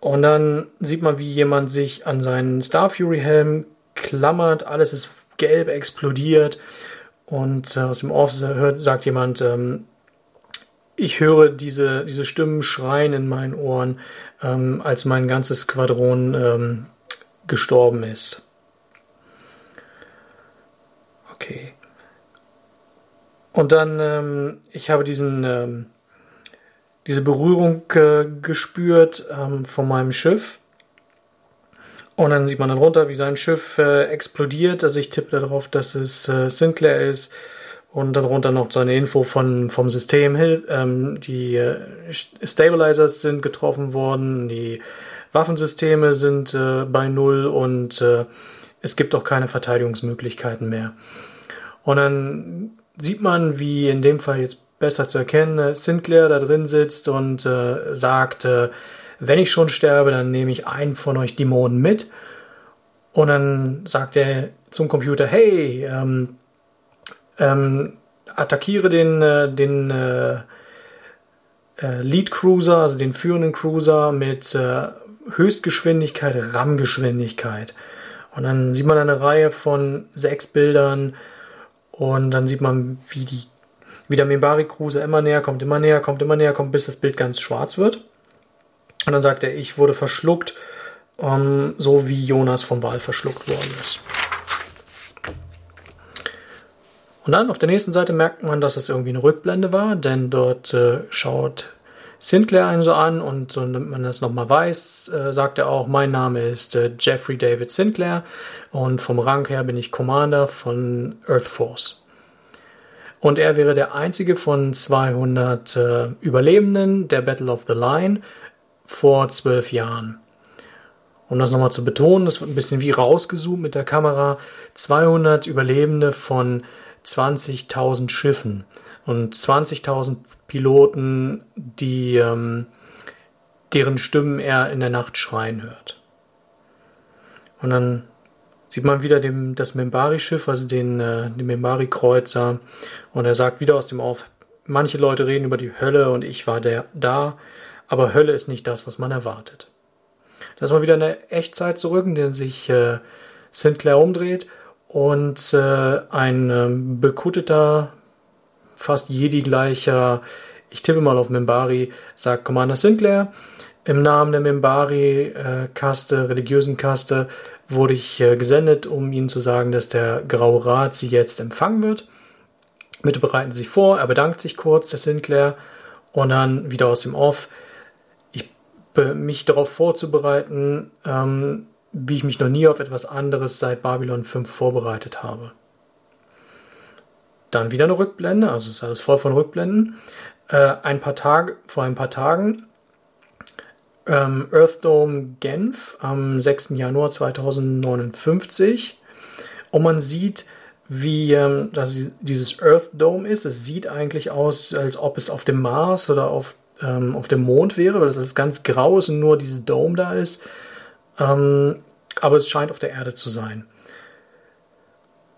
Und dann sieht man, wie jemand sich an seinen Star Fury-Helm klammert, alles ist gelb, explodiert. Und äh, aus dem Off sagt jemand, ähm, ich höre diese, diese Stimmen schreien in meinen Ohren, ähm, als mein ganzes Squadron ähm, gestorben ist. Okay. Und dann, ähm, ich habe diesen, ähm, diese Berührung äh, gespürt ähm, von meinem Schiff. Und dann sieht man dann runter, wie sein Schiff äh, explodiert. Also ich tippe darauf, dass es äh, Sinclair ist. Und dann runter noch so eine Info von, vom System. Ähm, die äh, Stabilizers sind getroffen worden, die Waffensysteme sind äh, bei Null und äh, es gibt auch keine Verteidigungsmöglichkeiten mehr. Und dann sieht man, wie in dem Fall jetzt besser zu erkennen, äh, Sinclair da drin sitzt und äh, sagt, äh, wenn ich schon sterbe, dann nehme ich einen von euch Dämonen mit. Und dann sagt er zum Computer, hey, ähm, ähm, attackiere den, äh, den äh, äh, Lead Cruiser, also den führenden Cruiser mit äh, Höchstgeschwindigkeit, RAM-Geschwindigkeit. Und dann sieht man eine Reihe von sechs Bildern und dann sieht man, wie, die, wie der Mimbari Cruiser immer näher kommt, immer näher kommt, immer näher kommt, bis das Bild ganz schwarz wird. Und dann sagt er, ich wurde verschluckt, ähm, so wie Jonas vom Wal verschluckt worden ist. Und dann auf der nächsten Seite merkt man, dass es irgendwie eine Rückblende war, denn dort äh, schaut Sinclair einen so an und so, damit man das nochmal weiß, äh, sagt er auch, mein Name ist äh, Jeffrey David Sinclair und vom Rang her bin ich Commander von Earth Force. Und er wäre der einzige von 200 äh, Überlebenden der Battle of the Line vor zwölf Jahren. Um das nochmal zu betonen, das wird ein bisschen wie rausgezoomt mit der Kamera. 200 Überlebende von 20.000 Schiffen und 20.000 Piloten, die ähm, deren Stimmen er in der Nacht schreien hört. Und dann sieht man wieder dem, das Membari-Schiff, also den, äh, den Membari-Kreuzer, und er sagt wieder aus dem Auf, manche Leute reden über die Hölle und ich war der, da, aber Hölle ist nicht das, was man erwartet. Da ist mal wieder eine Echtzeit zurück, in der sich äh, Sinclair umdreht und äh, ein äh, bekutteter, fast Jedi-gleicher, ich tippe mal auf Mimbari, sagt Commander Sinclair, im Namen der Mimbari-Kaste, äh, religiösen Kaste, wurde ich äh, gesendet, um Ihnen zu sagen, dass der Graue Rat Sie jetzt empfangen wird. Bitte bereiten Sie sich vor, er bedankt sich kurz, der Sinclair, und dann wieder aus dem Off, ich, mich darauf vorzubereiten, ähm, wie ich mich noch nie auf etwas anderes seit Babylon 5 vorbereitet habe. Dann wieder eine Rückblende, also ist alles voll von Rückblenden. Äh, ein paar Tage, vor ein paar Tagen, ähm, Earth Dome Genf am 6. Januar 2059. Und man sieht, wie ähm, dieses Earth Dome ist. Es sieht eigentlich aus, als ob es auf dem Mars oder auf, ähm, auf dem Mond wäre, weil es ganz grau ist und nur dieses Dome da ist. Ähm, aber es scheint auf der Erde zu sein.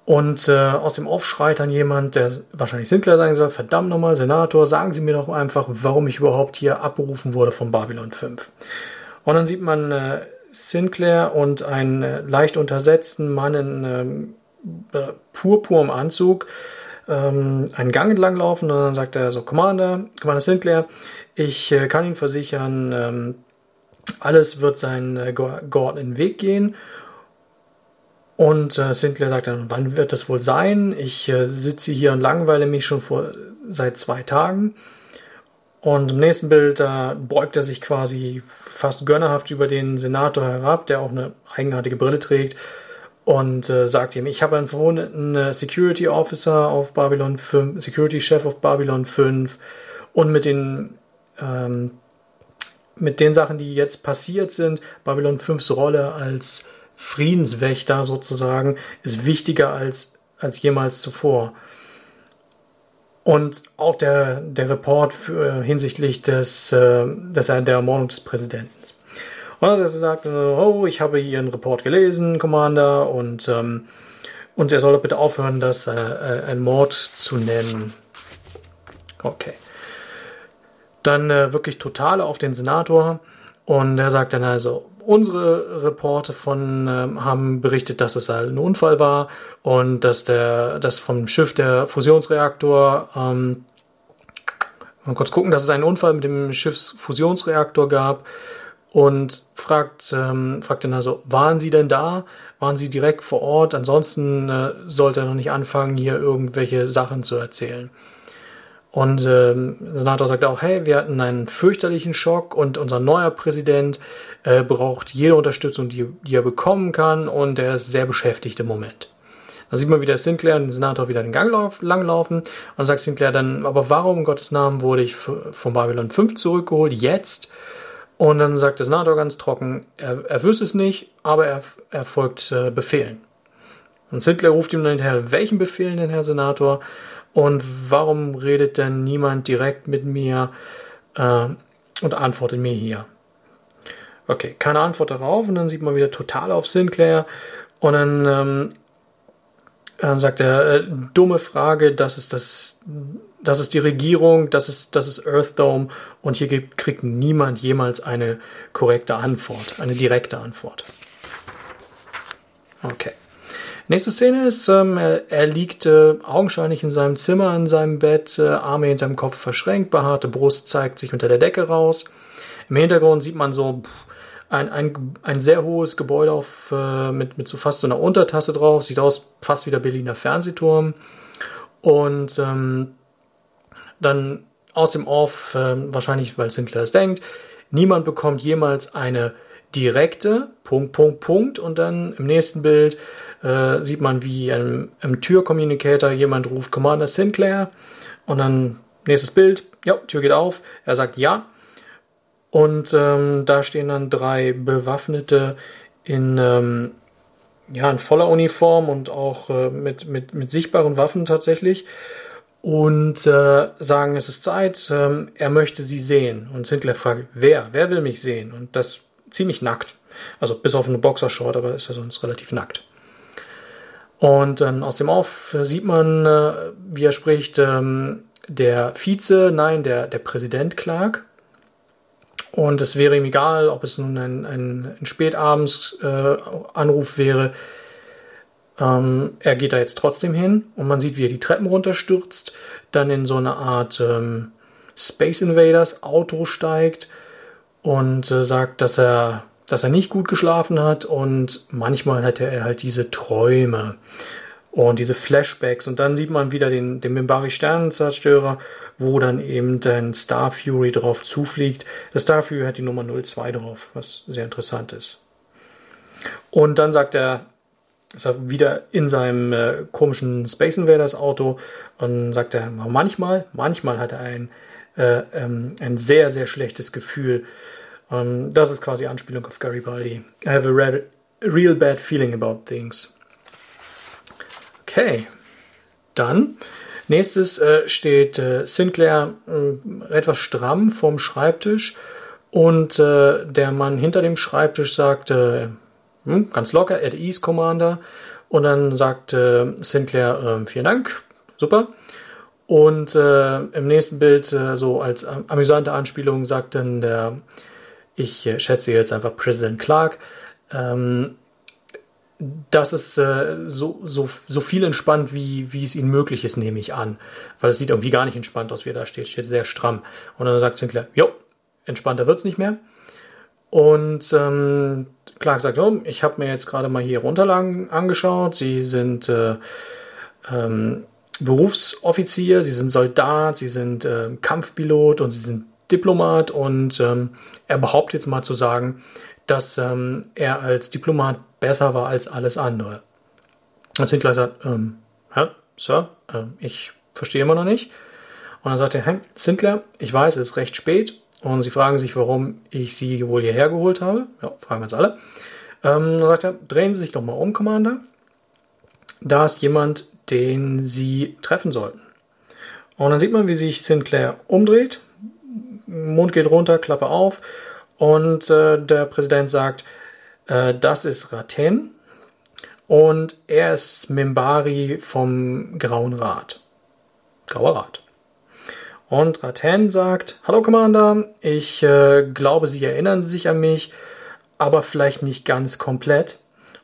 Und äh, aus dem Off schreit dann jemand, der wahrscheinlich Sinclair sagen soll, verdammt nochmal, Senator, sagen Sie mir doch einfach, warum ich überhaupt hier abberufen wurde von Babylon 5. Und dann sieht man äh, Sinclair und einen äh, leicht untersetzten Mann in ähm, äh, purpurem Anzug ähm, einen Gang entlang laufen und dann sagt er so, Commander, Commander Sinclair, ich äh, kann Ihnen versichern, ähm, alles wird seinen äh, geordneten Weg gehen. Und äh, Sinclair sagt dann, wann wird das wohl sein? Ich äh, sitze hier und langweile mich schon vor, seit zwei Tagen. Und im nächsten Bild äh, beugt er sich quasi fast gönnerhaft über den Senator herab, der auch eine eigenartige Brille trägt, und äh, sagt ihm, ich habe einen verwundeten äh, Security Officer auf Babylon 5, Security Chef auf Babylon 5 und mit den ähm, mit den Sachen, die jetzt passiert sind, Babylon 5s Rolle als Friedenswächter sozusagen, ist wichtiger als, als jemals zuvor. Und auch der, der Report für, hinsichtlich des, äh, des, der Ermordung des Präsidenten. Und also er sagt, oh, ich habe hier einen Report gelesen, Commander, und, ähm, und er soll doch bitte aufhören, das äh, äh ein Mord zu nennen. Okay dann äh, wirklich totale auf den Senator und er sagt dann also, unsere Reporte von ähm, haben berichtet, dass es halt ein Unfall war und dass der, dass vom Schiff der Fusionsreaktor, ähm, mal kurz gucken, dass es einen Unfall mit dem Schiffsfusionsreaktor gab und fragt, ähm, fragt dann also, waren Sie denn da? Waren Sie direkt vor Ort? Ansonsten äh, sollte er noch nicht anfangen, hier irgendwelche Sachen zu erzählen. Und ähm, Senator sagt auch, hey, wir hatten einen fürchterlichen Schock und unser neuer Präsident äh, braucht jede Unterstützung, die, die er bekommen kann und er ist sehr beschäftigt im Moment. Da sieht man wieder Sinclair und den Senator wieder den Gang lauf, langlaufen und sagt Sinclair dann, aber warum in Gottes Namen wurde ich von Babylon 5 zurückgeholt, jetzt? Und dann sagt der Senator ganz trocken, er, er wüsste es nicht, aber er, er folgt äh, Befehlen. Und Sinclair ruft ihm dann hinterher, welchen Befehlen denn, Herr Senator? Und warum redet denn niemand direkt mit mir äh, und antwortet mir hier? Okay, keine Antwort darauf und dann sieht man wieder total auf Sinclair und dann ähm, dann sagt er, äh, dumme Frage, das ist das, das ist die Regierung, das ist, das ist Earth und hier gibt, kriegt niemand jemals eine korrekte Antwort, eine direkte Antwort. Okay. Nächste Szene ist, ähm, er, liegt äh, augenscheinlich in seinem Zimmer, in seinem Bett, äh, Arme hinterm Kopf verschränkt, behaarte Brust zeigt sich unter der Decke raus. Im Hintergrund sieht man so ein, ein, ein sehr hohes Gebäude auf, äh, mit, mit so fast so einer Untertasse drauf, sieht aus fast wie der Berliner Fernsehturm. Und ähm, dann aus dem Off, äh, wahrscheinlich weil Sinclair es denkt, niemand bekommt jemals eine direkte Punkt, Punkt, Punkt und dann im nächsten Bild äh, sieht man, wie im, im Türcommunicator jemand ruft Commander Sinclair und dann nächstes Bild, ja, Tür geht auf, er sagt ja und ähm, da stehen dann drei Bewaffnete in, ähm, ja, in voller Uniform und auch äh, mit, mit, mit sichtbaren Waffen tatsächlich und äh, sagen, es ist Zeit, ähm, er möchte sie sehen. Und Sinclair fragt, wer? Wer will mich sehen? Und das ziemlich nackt. Also bis auf eine Boxershort, aber ist ja sonst relativ nackt. Und dann aus dem Auf sieht man, äh, wie er spricht, ähm, der Vize, nein, der, der Präsident Clark. Und es wäre ihm egal, ob es nun ein, ein, ein Spätabends-Anruf äh, wäre. Ähm, er geht da jetzt trotzdem hin und man sieht, wie er die Treppen runterstürzt, dann in so eine Art ähm, Space Invaders Auto steigt und äh, sagt, dass er dass er nicht gut geschlafen hat und manchmal hatte er halt diese Träume und diese Flashbacks und dann sieht man wieder den, den Mimbari Sternenzerstörer, wo dann eben ein Star Fury drauf zufliegt. Der Star Fury hat die Nummer 02 drauf, was sehr interessant ist. Und dann sagt er, ist er wieder in seinem äh, komischen Space Invaders Auto und sagt er, manchmal, manchmal hat er ein, äh, ähm, ein sehr, sehr schlechtes Gefühl, ähm, das ist quasi Anspielung auf Garibaldi. I have a red, real bad feeling about things. Okay, dann nächstes äh, steht äh, Sinclair äh, etwas stramm vorm Schreibtisch und äh, der Mann hinter dem Schreibtisch sagt hm, ganz locker at ease Commander und dann sagt Sinclair vielen Dank, super. Und im nächsten Bild, so als amüsante Anspielung, sagt dann der ich äh, schätze jetzt einfach Präsident Clark, ähm, das ist äh, so, so, so viel entspannt, wie, wie es ihnen möglich ist, nehme ich an. Weil es sieht irgendwie gar nicht entspannt aus, wie er da steht. Steht sehr stramm. Und dann sagt Sinclair, jo, entspannter wird's nicht mehr. Und ähm, Clark sagt, oh, ich habe mir jetzt gerade mal hier Unterlagen angeschaut. Sie sind äh, ähm, Berufsoffizier, sie sind Soldat, sie sind äh, Kampfpilot und sie sind Diplomat und ähm, er behauptet jetzt mal zu sagen, dass ähm, er als Diplomat besser war als alles andere. Und Sinclair sagt, ähm, Herr, Sir, äh, ich verstehe immer noch nicht. Und dann sagt er, hey, Sinclair, ich weiß, es ist recht spät und Sie fragen sich, warum ich Sie wohl hierher geholt habe. Ja, fragen wir uns alle. Ähm, dann sagt er, drehen Sie sich doch mal um, Commander. Da ist jemand, den Sie treffen sollten. Und dann sieht man, wie sich Sinclair umdreht Mund geht runter, Klappe auf und äh, der Präsident sagt, äh, das ist Raten und er ist Mimbari vom Grauen Rat. Grauer Rat. Und Raten sagt, Hallo Commander, ich äh, glaube, Sie erinnern sich an mich, aber vielleicht nicht ganz komplett.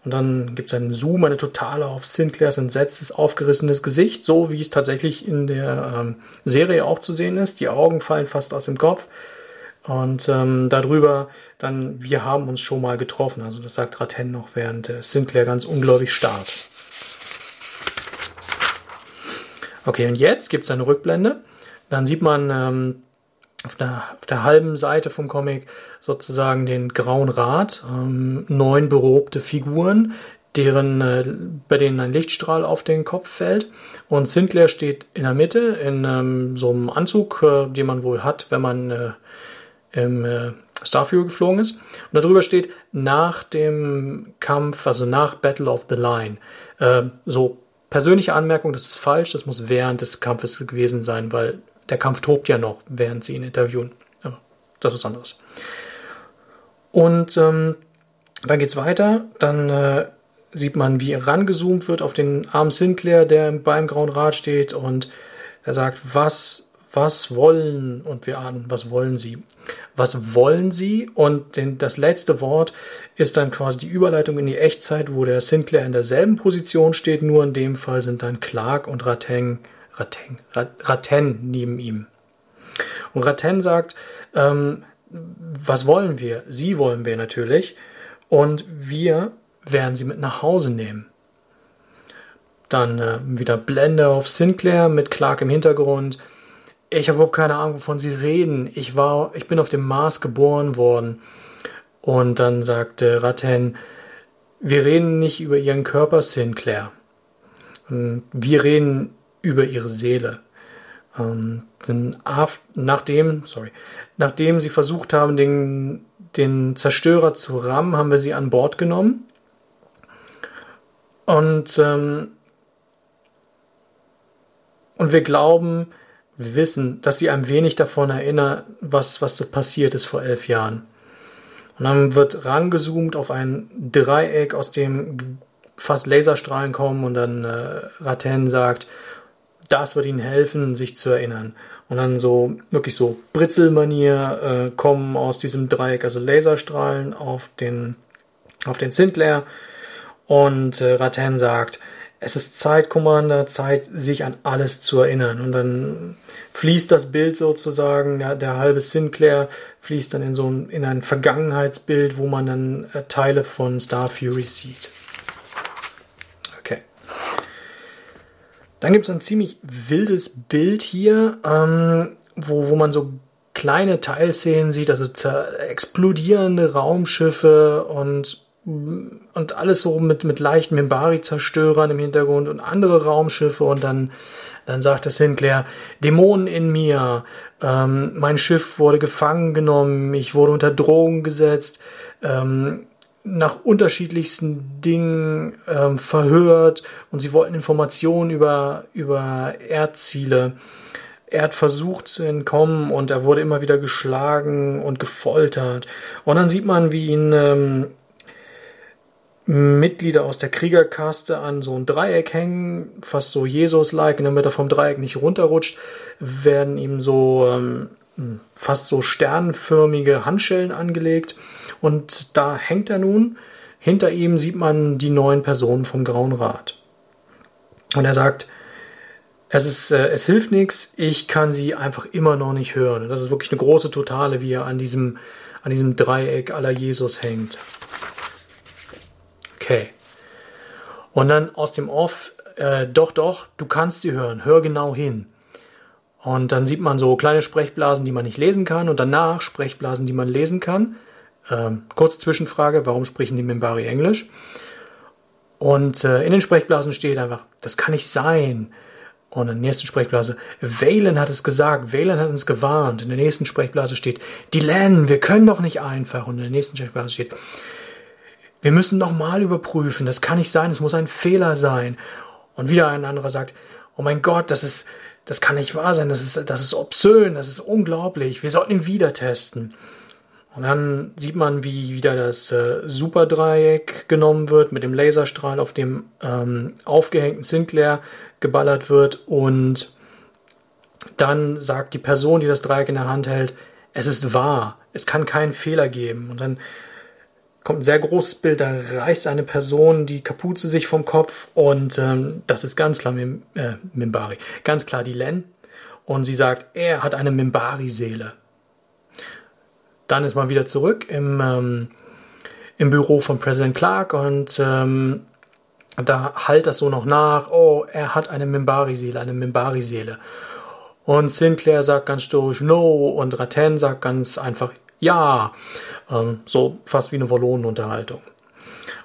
Und dann gibt es einen Zoom, eine totale auf Sinclairs entsetztes, aufgerissenes Gesicht, so wie es tatsächlich in der ähm, Serie auch zu sehen ist. Die Augen fallen fast aus dem Kopf. Und ähm, darüber dann, wir haben uns schon mal getroffen. Also das sagt Raten noch, während äh, Sinclair ganz ungläubig starrt. Okay, und jetzt gibt es eine Rückblende. Dann sieht man ähm, auf, der, auf der halben Seite vom Comic sozusagen den Grauen Rat, ähm, neun berobte Figuren, deren, äh, bei denen ein Lichtstrahl auf den Kopf fällt. Und Sinclair steht in der Mitte in ähm, so einem Anzug, äh, den man wohl hat, wenn man äh, im äh, Starfield geflogen ist. Und darüber steht nach dem Kampf, also nach Battle of the Line. Äh, so persönliche Anmerkung, das ist falsch, das muss während des Kampfes gewesen sein, weil der Kampf tobt ja noch, während sie ihn interviewen. Aber das ist anderes. Und ähm, dann geht's weiter, dann äh, sieht man, wie rangezoomt wird auf den armen Sinclair, der beim Grauen Rad steht und er sagt, was, was wollen, und wir ahnen, was wollen sie? Was wollen sie? Und den, das letzte Wort ist dann quasi die Überleitung in die Echtzeit, wo der Sinclair in derselben Position steht, nur in dem Fall sind dann Clark und Rateng, Raten neben ihm. Und Raten sagt, ähm, was wollen wir? Sie wollen wir natürlich. Und wir werden sie mit nach Hause nehmen. Dann äh, wieder Blende auf Sinclair mit Clark im Hintergrund. Ich habe überhaupt keine Ahnung, wovon sie reden. Ich war, ich bin auf dem Mars geboren worden. Und dann sagte Ratten, wir reden nicht über ihren Körper, Sinclair. Wir reden über ihre Seele. Ähm, denn nachdem, sorry, nachdem sie versucht haben, den, den Zerstörer zu rammen, haben wir sie an Bord genommen und, ähm, und wir glauben, wir wissen, dass sie ein wenig davon erinnern, was, was dort passiert ist vor elf Jahren. Und dann wird rangezoomt auf ein Dreieck, aus dem fast Laserstrahlen kommen und dann äh, Raten sagt, das wird ihnen helfen, sich zu erinnern. Und dann so wirklich so Britzelmanier äh, kommen aus diesem Dreieck, also Laserstrahlen auf den, auf den Sinclair und äh, Raten sagt, es ist Zeit, Commander, Zeit, sich an alles zu erinnern. Und dann fließt das Bild sozusagen, der, der halbe Sinclair fließt dann in so ein, in ein Vergangenheitsbild, wo man dann äh, Teile von Star Fury sieht. Dann gibt es ein ziemlich wildes Bild hier, ähm, wo, wo man so kleine Teilszenen sieht, also explodierende Raumschiffe und und alles so mit, mit leichten Mimbari-Zerstörern im Hintergrund und andere Raumschiffe. Und dann, dann sagte Sinclair, Dämonen in mir, ähm, mein Schiff wurde gefangen genommen, ich wurde unter Drogen gesetzt, ähm, nach unterschiedlichsten Dingen ähm, verhört und sie wollten Informationen über, über Erdziele. Er hat versucht zu entkommen und er wurde immer wieder geschlagen und gefoltert. Und dann sieht man, wie ihn ähm, Mitglieder aus der Kriegerkaste an so ein Dreieck hängen, fast so Jesus-like, damit er vom Dreieck nicht runterrutscht, werden ihm so ähm, fast so sternförmige Handschellen angelegt und da hängt er nun. Hinter ihm sieht man die neun Personen vom Grauen Rat. Und er sagt, es, ist, äh, es hilft nichts, ich kann sie einfach immer noch nicht hören. Das ist wirklich eine große Totale, wie er an diesem, an diesem Dreieck aller Jesus hängt. Okay. Und dann aus dem Off, äh, doch, doch, du kannst sie hören, hör genau hin. Und dann sieht man so kleine Sprechblasen, die man nicht lesen kann, und danach Sprechblasen, die man lesen kann. Ähm, kurze Zwischenfrage, warum sprechen die Mimbari Englisch? Und äh, in den Sprechblasen steht einfach, das kann nicht sein. Und in der nächsten Sprechblase, Valen hat es gesagt, Valen hat uns gewarnt. In der nächsten Sprechblase steht, Dylan, wir können doch nicht einfach. Und in der nächsten Sprechblase steht, wir müssen nochmal überprüfen. Das kann nicht sein. Es muss ein Fehler sein. Und wieder ein anderer sagt, oh mein Gott, das ist, das kann nicht wahr sein. Das ist, das ist obszön. Das ist unglaublich. Wir sollten ihn wieder testen. Und dann sieht man, wie wieder das äh, Superdreieck genommen wird, mit dem Laserstrahl auf dem ähm, aufgehängten Sinclair geballert wird. Und dann sagt die Person, die das Dreieck in der Hand hält, es ist wahr. Es kann keinen Fehler geben. Und dann kommt ein sehr großes Bild, da reißt eine Person die Kapuze sich vom Kopf und ähm, das ist ganz klar Mim, äh, Mimbari, ganz klar die Len. Und sie sagt, er hat eine Mimbari-Seele. Dann ist man wieder zurück im, ähm, im Büro von President Clark und ähm, da halt das so noch nach, oh, er hat eine Mimbari-Seele, eine Mimbari-Seele. Und Sinclair sagt ganz stoisch No und Raten sagt ganz einfach Ja. Ähm, so fast wie eine Wallonenunterhaltung.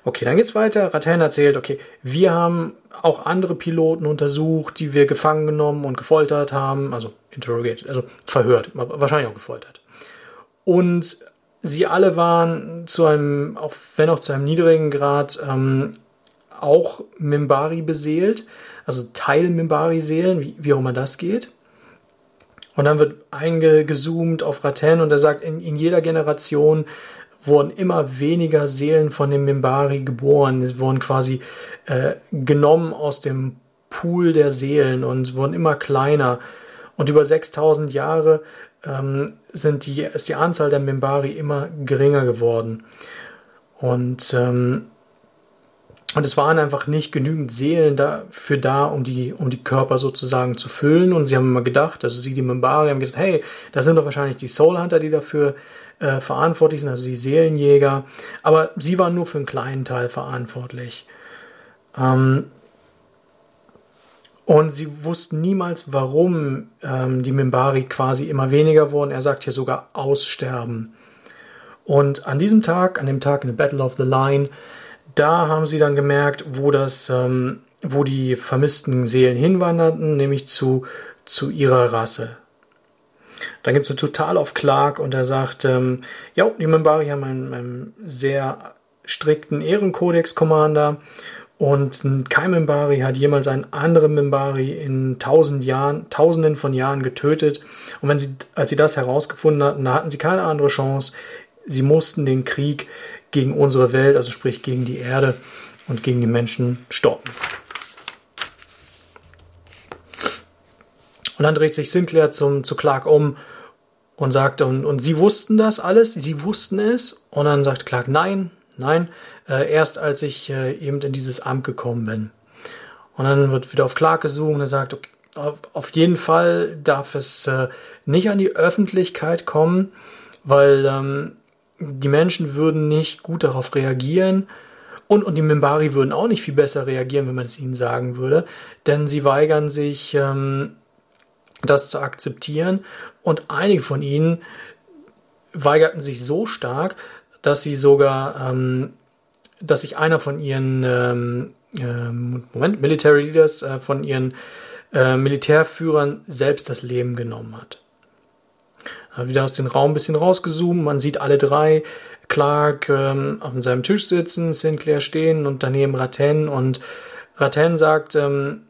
Okay, dann geht's weiter. Ratten erzählt, okay, wir haben auch andere Piloten untersucht, die wir gefangen genommen und gefoltert haben, also interrogiert, also verhört, wahrscheinlich auch gefoltert. Und sie alle waren zu einem, auch wenn auch zu einem niedrigen Grad, ähm, auch Mimbari beseelt, also Teil Mimbari-Seelen, wie, wie auch immer das geht. Und dann wird eingezoomt auf Raten und er sagt, in, in jeder Generation wurden immer weniger Seelen von dem Mimbari geboren. Es wurden quasi äh, genommen aus dem Pool der Seelen und wurden immer kleiner. Und über 6000 Jahre ähm, sind die, ist die Anzahl der Mimbari immer geringer geworden. Und, ähm, und es waren einfach nicht genügend Seelen dafür da, um die, um die Körper sozusagen zu füllen. Und sie haben immer gedacht, also sie, die Mimbari, haben gedacht, hey, da sind doch wahrscheinlich die Soul Hunter, die dafür äh, verantwortlich sind, also die Seelenjäger. Aber sie waren nur für einen kleinen Teil verantwortlich. Ähm, und sie wussten niemals, warum ähm, die Mimbari quasi immer weniger wurden. Er sagt hier sogar aussterben. Und an diesem Tag, an dem Tag in der Battle of the Line, da haben sie dann gemerkt, wo das, ähm, wo die vermissten Seelen hinwanderten, nämlich zu, zu ihrer Rasse. Dann gibt es total auf Clark und er sagt, ähm, ja, die Mimbari haben einen, einen sehr strikten Ehrenkodex-Commander und kein Mimbari hat jemals einen anderen Mimbari in tausend Jahren, tausenden von Jahren getötet. Und wenn sie, als sie das herausgefunden hatten, da hatten sie keine andere Chance. Sie mussten den Krieg gegen unsere Welt, also sprich gegen die Erde und gegen die Menschen stoppen. Und dann dreht sich Sinclair zum, zu Clark um und sagt, und, und sie wussten das alles, sie wussten es. Und dann sagt Clark, nein, nein, äh, erst als ich äh, eben in dieses Amt gekommen bin. Und dann wird wieder auf Clark gesucht und er sagt, okay, auf, jeden Fall darf es äh, nicht an die Öffentlichkeit kommen, weil ähm, die Menschen würden nicht gut darauf reagieren. Und, und die Mimbari würden auch nicht viel besser reagieren, wenn man es ihnen sagen würde, denn sie weigern sich, ähm, das zu akzeptieren. Und einige von ihnen weigerten sich so stark, dass sie sogar, ähm, dass sich einer von ihren ähm, ähm, Moment, Military Leaders, äh, von ihren äh, Militärführern selbst das Leben genommen hat. Wieder aus dem Raum ein bisschen rausgezoomt, man sieht alle drei, Clark ähm, auf seinem Tisch sitzen, Sinclair stehen und daneben Raten und Raten sagt, ähm,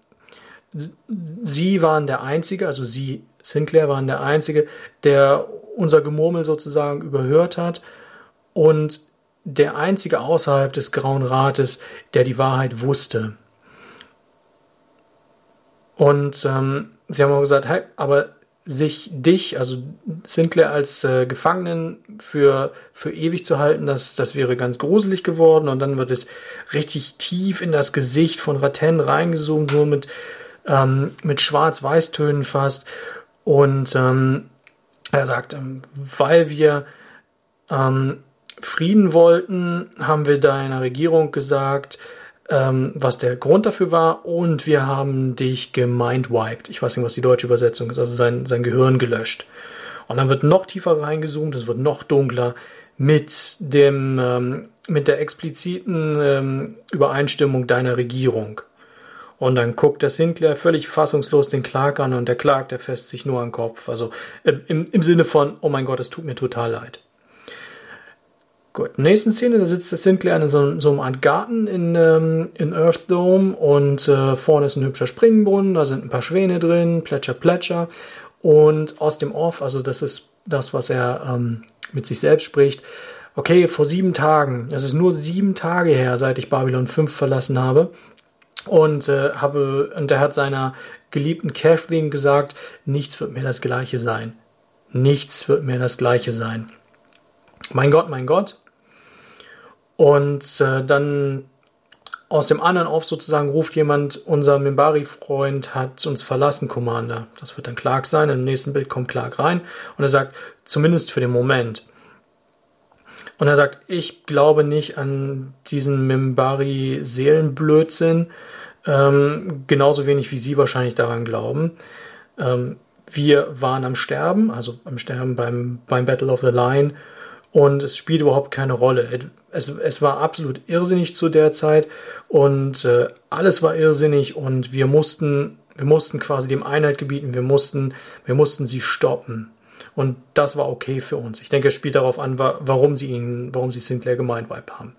sie waren der Einzige, also sie, Sinclair, waren der Einzige, der unser Gemurmel sozusagen überhört hat. Und der Einzige außerhalb des Grauen Rates, der die Wahrheit wusste. Und ähm, sie haben auch gesagt, hey, aber sich dich, also Sinclair als äh, Gefangenen für, für ewig zu halten, das, das wäre ganz gruselig geworden. Und dann wird es richtig tief in das Gesicht von Raten reingezoomt, nur mit ähm, mit Schwarz-Weiß-Tönen fast. Und ähm, er sagt, ähm, weil wir ähm, Frieden wollten, haben wir deiner Regierung gesagt, ähm, was der Grund dafür war, und wir haben dich gemindwiped. Ich weiß nicht, was die deutsche Übersetzung ist, also sein, sein Gehirn gelöscht. Und dann wird noch tiefer reingezoomt, es wird noch dunkler mit dem ähm, mit der expliziten ähm, Übereinstimmung deiner Regierung. Und dann guckt der Sinclair völlig fassungslos den Clark an und der Clark, der fässt sich nur an den Kopf. Also im, im Sinne von, oh mein Gott, es tut mir total leid. Gut, nächsten Szene, da sitzt der Sinclair in so, so einem Art Garten in, ähm, in Earth Dome und äh, vorne ist ein hübscher Springbrunnen, da sind ein paar Schwäne drin, Plätscher, Plätscher. Und aus dem Off, also das ist das, was er ähm, mit sich selbst spricht, okay, vor sieben Tagen, es ist nur sieben Tage her, seit ich Babylon 5 verlassen habe, und äh, habe und er hat seiner geliebten Kathleen gesagt, nichts wird mir das gleiche sein. Nichts wird mir das gleiche sein. Mein Gott, mein Gott. Und äh, dann aus dem anderen Off sozusagen ruft jemand, unser Mimbari-Freund hat uns verlassen, Commander. Das wird dann Clark sein. Im nächsten Bild kommt Clark rein und er sagt, zumindest für den Moment. Und er sagt, ich glaube nicht an diesen Mimbari-Seelenblödsinn. Ähm, genauso wenig wie Sie wahrscheinlich daran glauben. Ähm, wir waren am Sterben, also am Sterben beim, beim Battle of the Line und es spielt überhaupt keine Rolle. Es, es war absolut irrsinnig zu der Zeit und äh, alles war irrsinnig und wir mussten, wir mussten quasi dem Einheit gebieten, wir mussten, wir mussten sie stoppen. Und das war okay für uns. Ich denke, es spielt darauf an, warum sie ihn, warum sie Sinclair gemeint haben.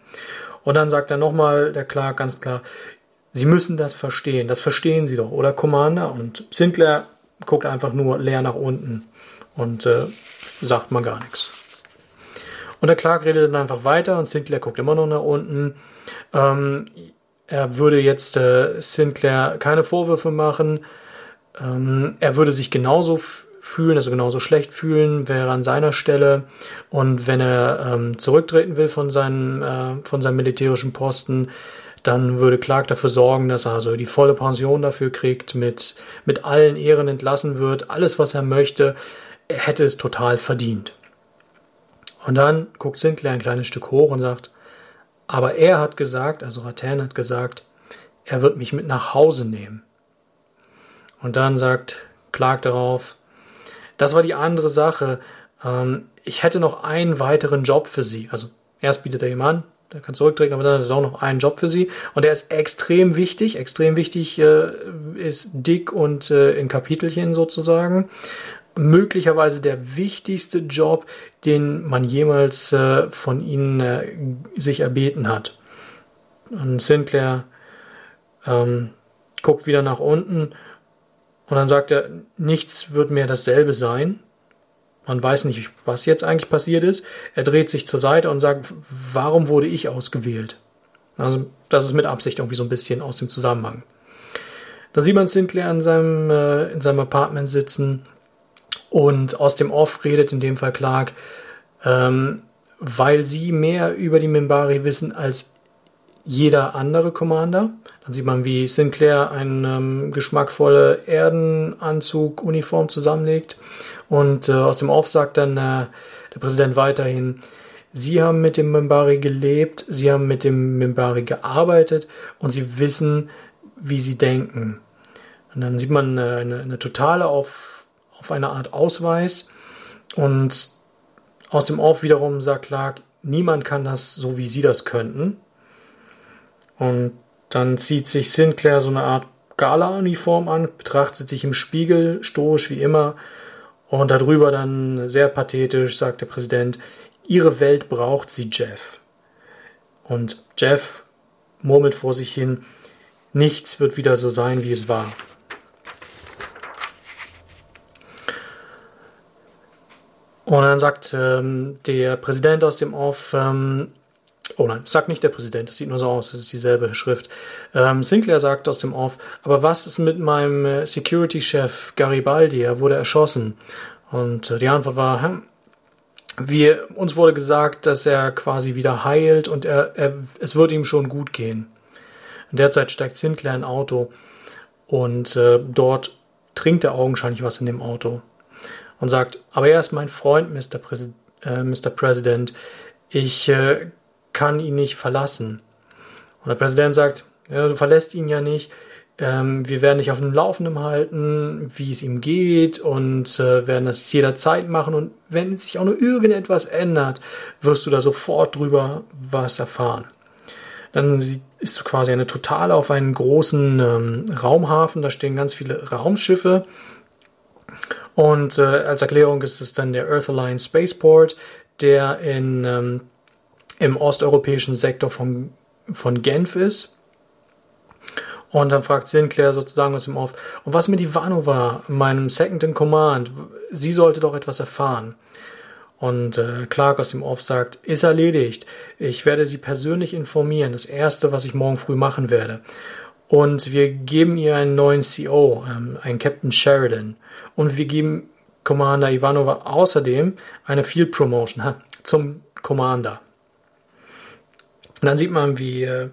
Und dann sagt er nochmal, der Clark ganz klar, Sie müssen das verstehen, das verstehen Sie doch, oder Commander? Und Sinclair guckt einfach nur leer nach unten und äh, sagt mal gar nichts. Und der Clark redet dann einfach weiter und Sinclair guckt immer noch nach unten. Ähm, er würde jetzt äh, Sinclair keine Vorwürfe machen. Ähm, er würde sich genauso fühlen, also genauso schlecht fühlen, wäre an seiner Stelle. Und wenn er ähm, zurücktreten will von, seinen, äh, von seinem militärischen Posten, dann würde Clark dafür sorgen, dass er also die volle Pension dafür kriegt, mit, mit allen Ehren entlassen wird, alles, was er möchte. Er hätte es total verdient. Und dann guckt Sinclair ein kleines Stück hoch und sagt, aber er hat gesagt, also Rattan hat gesagt, er wird mich mit nach Hause nehmen. Und dann sagt Clark darauf, das war die andere Sache. Ähm, ich hätte noch einen weiteren Job für Sie. Also erst bietet er ihm an, der kann zurücktreten, aber dann hat er auch noch einen Job für Sie. Und der ist extrem wichtig. Extrem wichtig äh, ist dick und äh, in Kapitelchen sozusagen möglicherweise der wichtigste Job, den man jemals äh, von ihnen äh, sich erbeten hat. Und Sinclair ähm, guckt wieder nach unten und dann sagt er, nichts wird mehr dasselbe sein. Man weiß nicht, was jetzt eigentlich passiert ist. Er dreht sich zur Seite und sagt, warum wurde ich ausgewählt? Also das ist mit Absicht irgendwie so ein bisschen aus dem Zusammenhang. Da sieht man Sinclair in seinem, äh, in seinem Apartment sitzen und aus dem Off redet in dem Fall Clark, ähm, weil sie mehr über die Mimbari wissen als jeder andere Commander. Dann sieht man, wie Sinclair eine ähm, geschmackvolle Erdenanzug-Uniform zusammenlegt. Und äh, aus dem Off sagt dann äh, der Präsident weiterhin, Sie haben mit dem Mimbari gelebt, Sie haben mit dem Mimbari gearbeitet und Sie wissen, wie Sie denken. Und dann sieht man äh, eine, eine totale auf auf eine Art Ausweis. Und aus dem Off wiederum sagt Clark, niemand kann das so, wie sie das könnten. Und dann zieht sich Sinclair so eine Art Gala-Uniform an, betrachtet sich im Spiegel, stoisch wie immer. Und darüber dann sehr pathetisch sagt der Präsident, Ihre Welt braucht Sie, Jeff. Und Jeff murmelt vor sich hin, nichts wird wieder so sein, wie es war. Und dann sagt ähm, der Präsident aus dem Off, ähm, oh nein, sagt nicht der Präsident, das sieht nur so aus, das ist dieselbe Schrift. Ähm, Sinclair sagt aus dem Off, aber was ist mit meinem äh, Security-Chef Garibaldi? Er wurde erschossen. Und äh, die Antwort war, hm, wir, uns wurde gesagt, dass er quasi wieder heilt und er, er, es wird ihm schon gut gehen. In der Zeit steigt Sinclair in ein Auto und äh, dort trinkt er augenscheinlich was in dem Auto und sagt, aber er ist mein Freund, Mr. Präs äh, Mr. President, ich äh, kann ihn nicht verlassen. Und der Präsident sagt, ja, du verlässt ihn ja nicht, ähm, wir werden dich auf dem Laufenden halten, wie es ihm geht und äh, werden das jederzeit machen und wenn sich auch nur irgendetwas ändert, wirst du da sofort drüber was erfahren. Dann ist quasi eine Totale auf einen großen ähm, Raumhafen, da stehen ganz viele Raumschiffe und äh, als Erklärung ist es dann der Earth Alliance Spaceport, der in, ähm, im osteuropäischen Sektor von, von Genf ist. Und dann fragt Sinclair sozusagen was ihm auf. Und was mit Ivanova, meinem Second in Command? Sie sollte doch etwas erfahren. Und äh, Clark aus dem Off sagt, ist erledigt. Ich werde sie persönlich informieren. Das erste, was ich morgen früh machen werde. Und wir geben ihr einen neuen CO, ähm, einen Captain Sheridan. Und wir geben Commander Ivanova außerdem eine Field Promotion ha, zum Commander. Und dann sieht man, wie äh,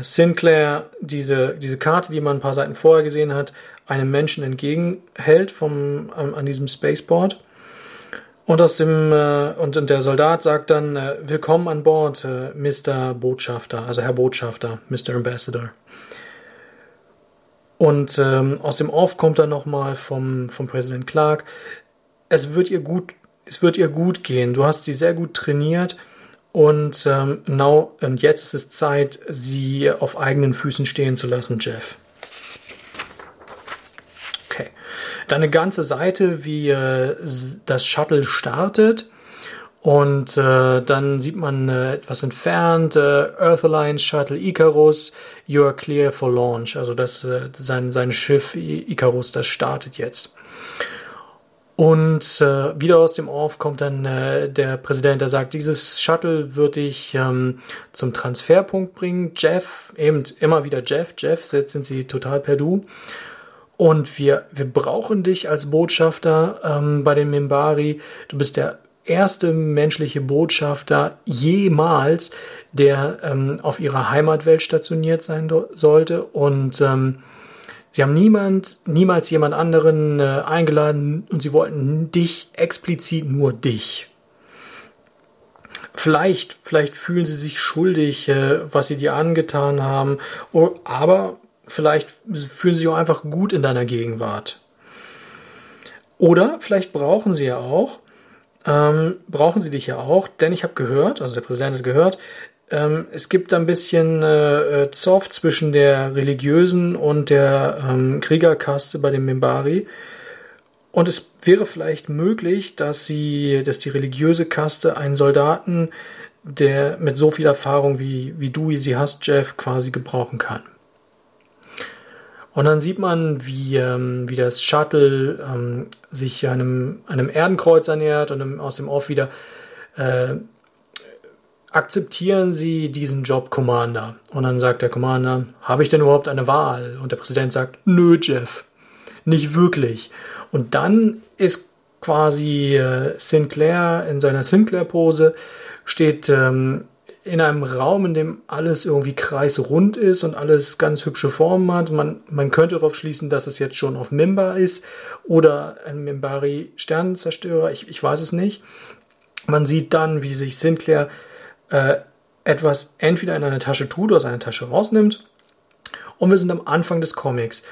Sinclair diese, diese Karte, die man ein paar Seiten vorher gesehen hat, einem Menschen entgegenhält vom, ähm, an diesem Spaceport. Und aus dem äh, und, und der Soldat sagt dann äh, Willkommen an Bord, äh, Mr. Botschafter, also Herr Botschafter, Mr. Ambassador. Und ähm, aus dem Off kommt dann nochmal vom, vom Präsident Clark, es wird ihr gut, es wird ihr gut gehen. Du hast sie sehr gut trainiert und ähm, now, und jetzt ist es Zeit, sie auf eigenen Füßen stehen zu lassen, Jeff. Okay. Dann eine ganze Seite, wie äh, das Shuttle startet Und äh, dann sieht man äh, etwas entfernt, äh, Earth Alliance Shuttle Icarus, you are clear for launch. Also das, äh, sein, sein Schiff Icarus, das startet jetzt. Und äh, wieder aus dem Off kommt dann äh, der Präsident, der sagt, dieses Shuttle würde ich ähm, zum Transferpunkt bringen. Jeff, eben immer wieder Jeff, Jeff, jetzt sind sie total per Du. Und wir, wir brauchen dich als Botschafter ähm, bei den Mimbari. Du bist der erste menschliche Botschafter jemals, der ähm, auf ihrer Heimatwelt stationiert sein sollte. Und ähm, sie haben niemand, niemals jemand anderen äh, eingeladen und sie wollten dich, explizit nur dich. Vielleicht, vielleicht fühlen sie sich schuldig, äh, was sie dir angetan haben, aber vielleicht fühlen sie sich auch einfach gut in deiner Gegenwart. Oder vielleicht brauchen sie ja auch, ähm, brauchen sie dich ja auch, denn ich habe gehört, also der Präsident hat gehört, ähm, es gibt ein bisschen äh, äh, Zoff zwischen der religiösen und der ähm, Kriegerkaste bei den Mimbari. Und es wäre vielleicht möglich, dass sie, dass die religiöse Kaste einen Soldaten, der mit so viel Erfahrung wie, wie du sie hast, Jeff, quasi gebrauchen kann. Und dann sieht man, wie, ähm, wie das Shuttle ähm, sich einem, einem Erdenkreuz ernährt und aus dem Off wieder äh, akzeptieren Sie diesen Job Commander? Und dann sagt der Commander, habe ich denn überhaupt eine Wahl? Und der Präsident sagt, nö, Jeff, nicht wirklich. Und dann ist quasi äh, Sinclair in seiner Sinclair-Pose, steht ähm, in einem Raum, in dem alles irgendwie kreisrund ist und alles ganz hübsche Formen hat. Man, man könnte darauf schließen, dass es jetzt schon auf Mimba ist oder ein Mimbari Sternenzerstörer, ich, ich weiß es nicht. Man sieht dann, wie sich Sinclair äh, etwas entweder in eine Tasche tut oder seine Tasche rausnimmt. Und wir sind am Anfang des Comics,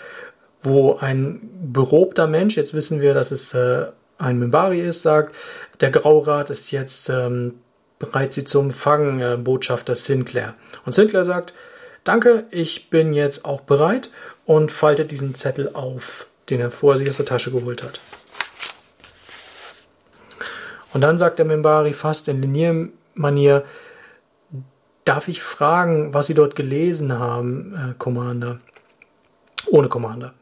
wo ein berobter Mensch, jetzt wissen wir, dass es äh, ein Mimbari ist, sagt, der Graurat ist jetzt ähm, bereit, sie zu empfangen, äh, Botschafter Sinclair. Und Sinclair sagt, danke, ich bin jetzt auch bereit und faltet diesen Zettel auf, den er vorher sich aus der Tasche geholt hat. Und dann sagt der Mimbari fast in Liniermanier, darf ich fragen, was Sie dort gelesen haben, äh, Commander? Ohne Commander.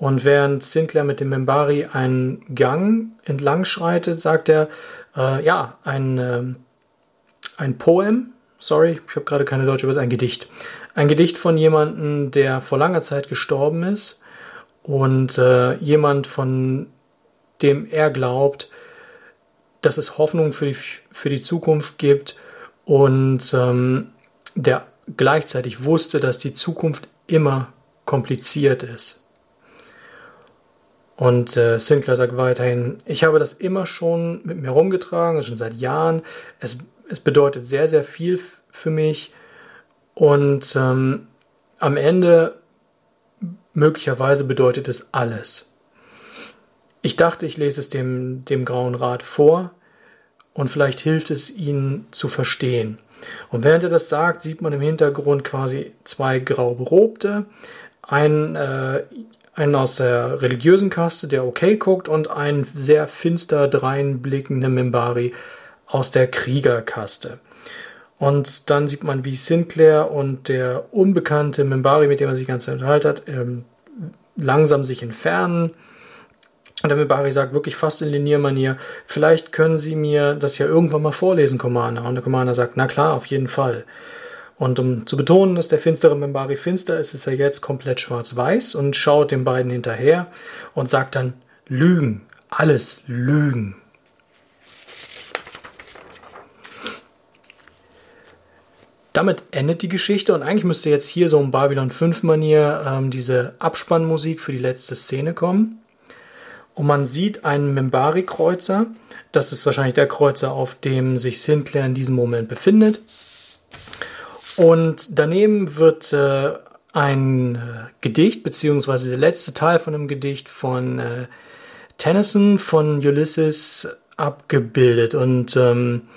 Und während Sinclair mit dem Membari einen Gang entlang schreitet, sagt er, äh, ja, ein, äh, ein Poem, sorry, ich habe gerade keine deutsche Übersetzung, ein Gedicht. Ein Gedicht von jemandem, der vor langer Zeit gestorben ist und äh, jemand, von dem er glaubt, dass es Hoffnung für die, für die Zukunft gibt und ähm, der gleichzeitig wusste, dass die Zukunft immer kompliziert ist. Und äh, Sinclair sagt weiterhin, ich habe das immer schon mit mir rumgetragen, schon seit Jahren. Es, es bedeutet sehr, sehr viel für mich. Und ähm, am Ende möglicherweise bedeutet es alles. Ich dachte, ich lese es dem, dem Grauen Rat vor und vielleicht hilft es ihnen zu verstehen. Und während er das sagt, sieht man im Hintergrund quasi zwei grau berobte, ein äh, einen aus der religiösen Kaste, der okay guckt, und einen sehr finster dreinblickenden Mimbari aus der Kriegerkaste. Und dann sieht man, wie Sinclair und der unbekannte Mimbari, mit dem er sich Zeit unterhalten hat, ähm, langsam sich entfernen. Und der Mimbari sagt wirklich fast in Liniermanier, vielleicht können Sie mir das ja irgendwann mal vorlesen, Commander. Und der Commander sagt, na klar, auf jeden Fall. Und um zu betonen, dass der finstere Membari finster ist, ist er jetzt komplett schwarz-weiß und schaut den beiden hinterher und sagt dann Lügen, alles Lügen. Damit endet die Geschichte und eigentlich müsste jetzt hier so ein Babylon 5 Manier ähm, diese Abspannmusik für die letzte Szene kommen. Und man sieht einen Membari-Kreuzer. Das ist wahrscheinlich der Kreuzer, auf dem sich Sinclair in diesem Moment befindet. Und daneben wird äh, ein äh, Gedicht, beziehungsweise der letzte Teil von einem Gedicht von äh, Tennyson von Ulysses abgebildet. Und ähm,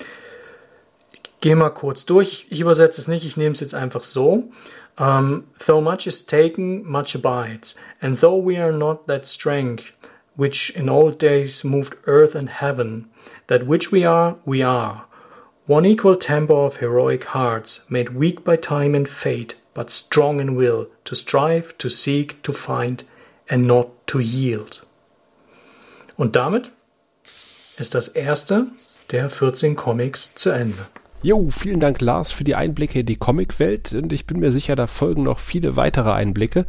ich gehe mal kurz durch. Ich übersetze es nicht, ich nehme es jetzt einfach so. Um, ähm, though much is taken, much abides, and though we are not that strength which in old days moved earth and heaven, That which we are, we are. One equal temper of heroic hearts, made weak by time and fate, but strong in will, to strive, to seek, to find, and not to yield. Und damit ist das erste der 14 Comics zu Ende. Jo, vielen Dank Lars für die Einblicke in die Comicwelt und ich bin mir sicher, da folgen noch viele weitere Einblicke.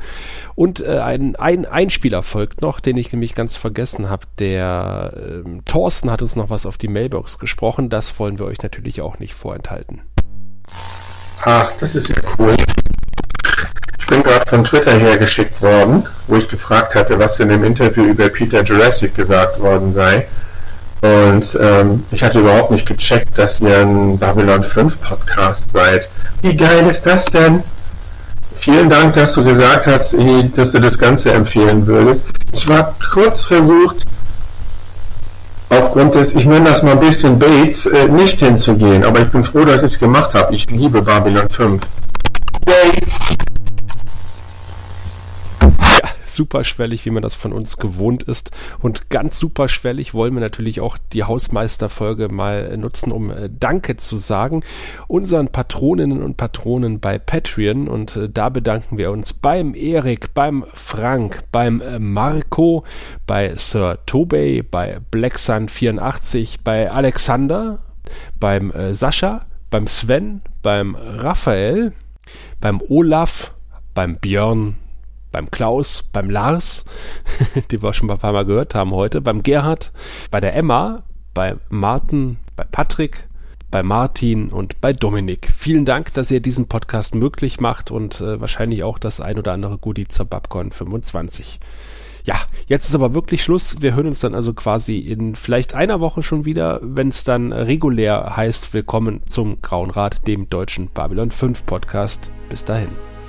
Und äh, ein, ein Einspieler folgt noch, den ich nämlich ganz vergessen habe. Der ähm, Thorsten hat uns noch was auf die Mailbox gesprochen. Das wollen wir euch natürlich auch nicht vorenthalten. Ach, das ist ja cool. Ich bin gerade von Twitter hergeschickt worden, wo ich gefragt hatte, was in dem Interview über Peter Jurassic gesagt worden sei. Und ähm, ich hatte überhaupt nicht gecheckt, dass ihr ein Babylon 5 Podcast seid. Wie geil ist das denn? Vielen Dank, dass du gesagt hast, dass du das Ganze empfehlen würdest. Ich war kurz versucht, aufgrund des, ich nenne das mal ein bisschen Bates, äh, nicht hinzugehen. Aber ich bin froh, dass ich es gemacht habe. Ich liebe Babylon 5. Yay! Superschwellig, wie man das von uns gewohnt ist. Und ganz superschwellig wollen wir natürlich auch die Hausmeisterfolge mal nutzen, um äh, Danke zu sagen unseren Patroninnen und Patronen bei Patreon. Und äh, da bedanken wir uns beim Erik, beim Frank, beim äh, Marco, bei Sir Tobey, bei BlackSun84, bei Alexander, beim Sascha, beim Sven, beim Raphael, beim Olaf, beim Björn, beim Klaus, beim Lars, die wir schon ein paar Mal gehört haben heute, beim Gerhard, bei der Emma, bei Martin, bei Patrick, bei Martin und bei Dominik. Vielen Dank, dass ihr diesen Podcast möglich macht und äh, wahrscheinlich auch das ein oder andere Goodie zur Babcon 25. Ja, jetzt ist aber wirklich Schluss. Wir hören uns dann also quasi in vielleicht einer Woche schon wieder, wenn es dann regulär heißt, willkommen zum Grauen Rat, dem deutschen Babylon 5 Podcast. Bis dahin.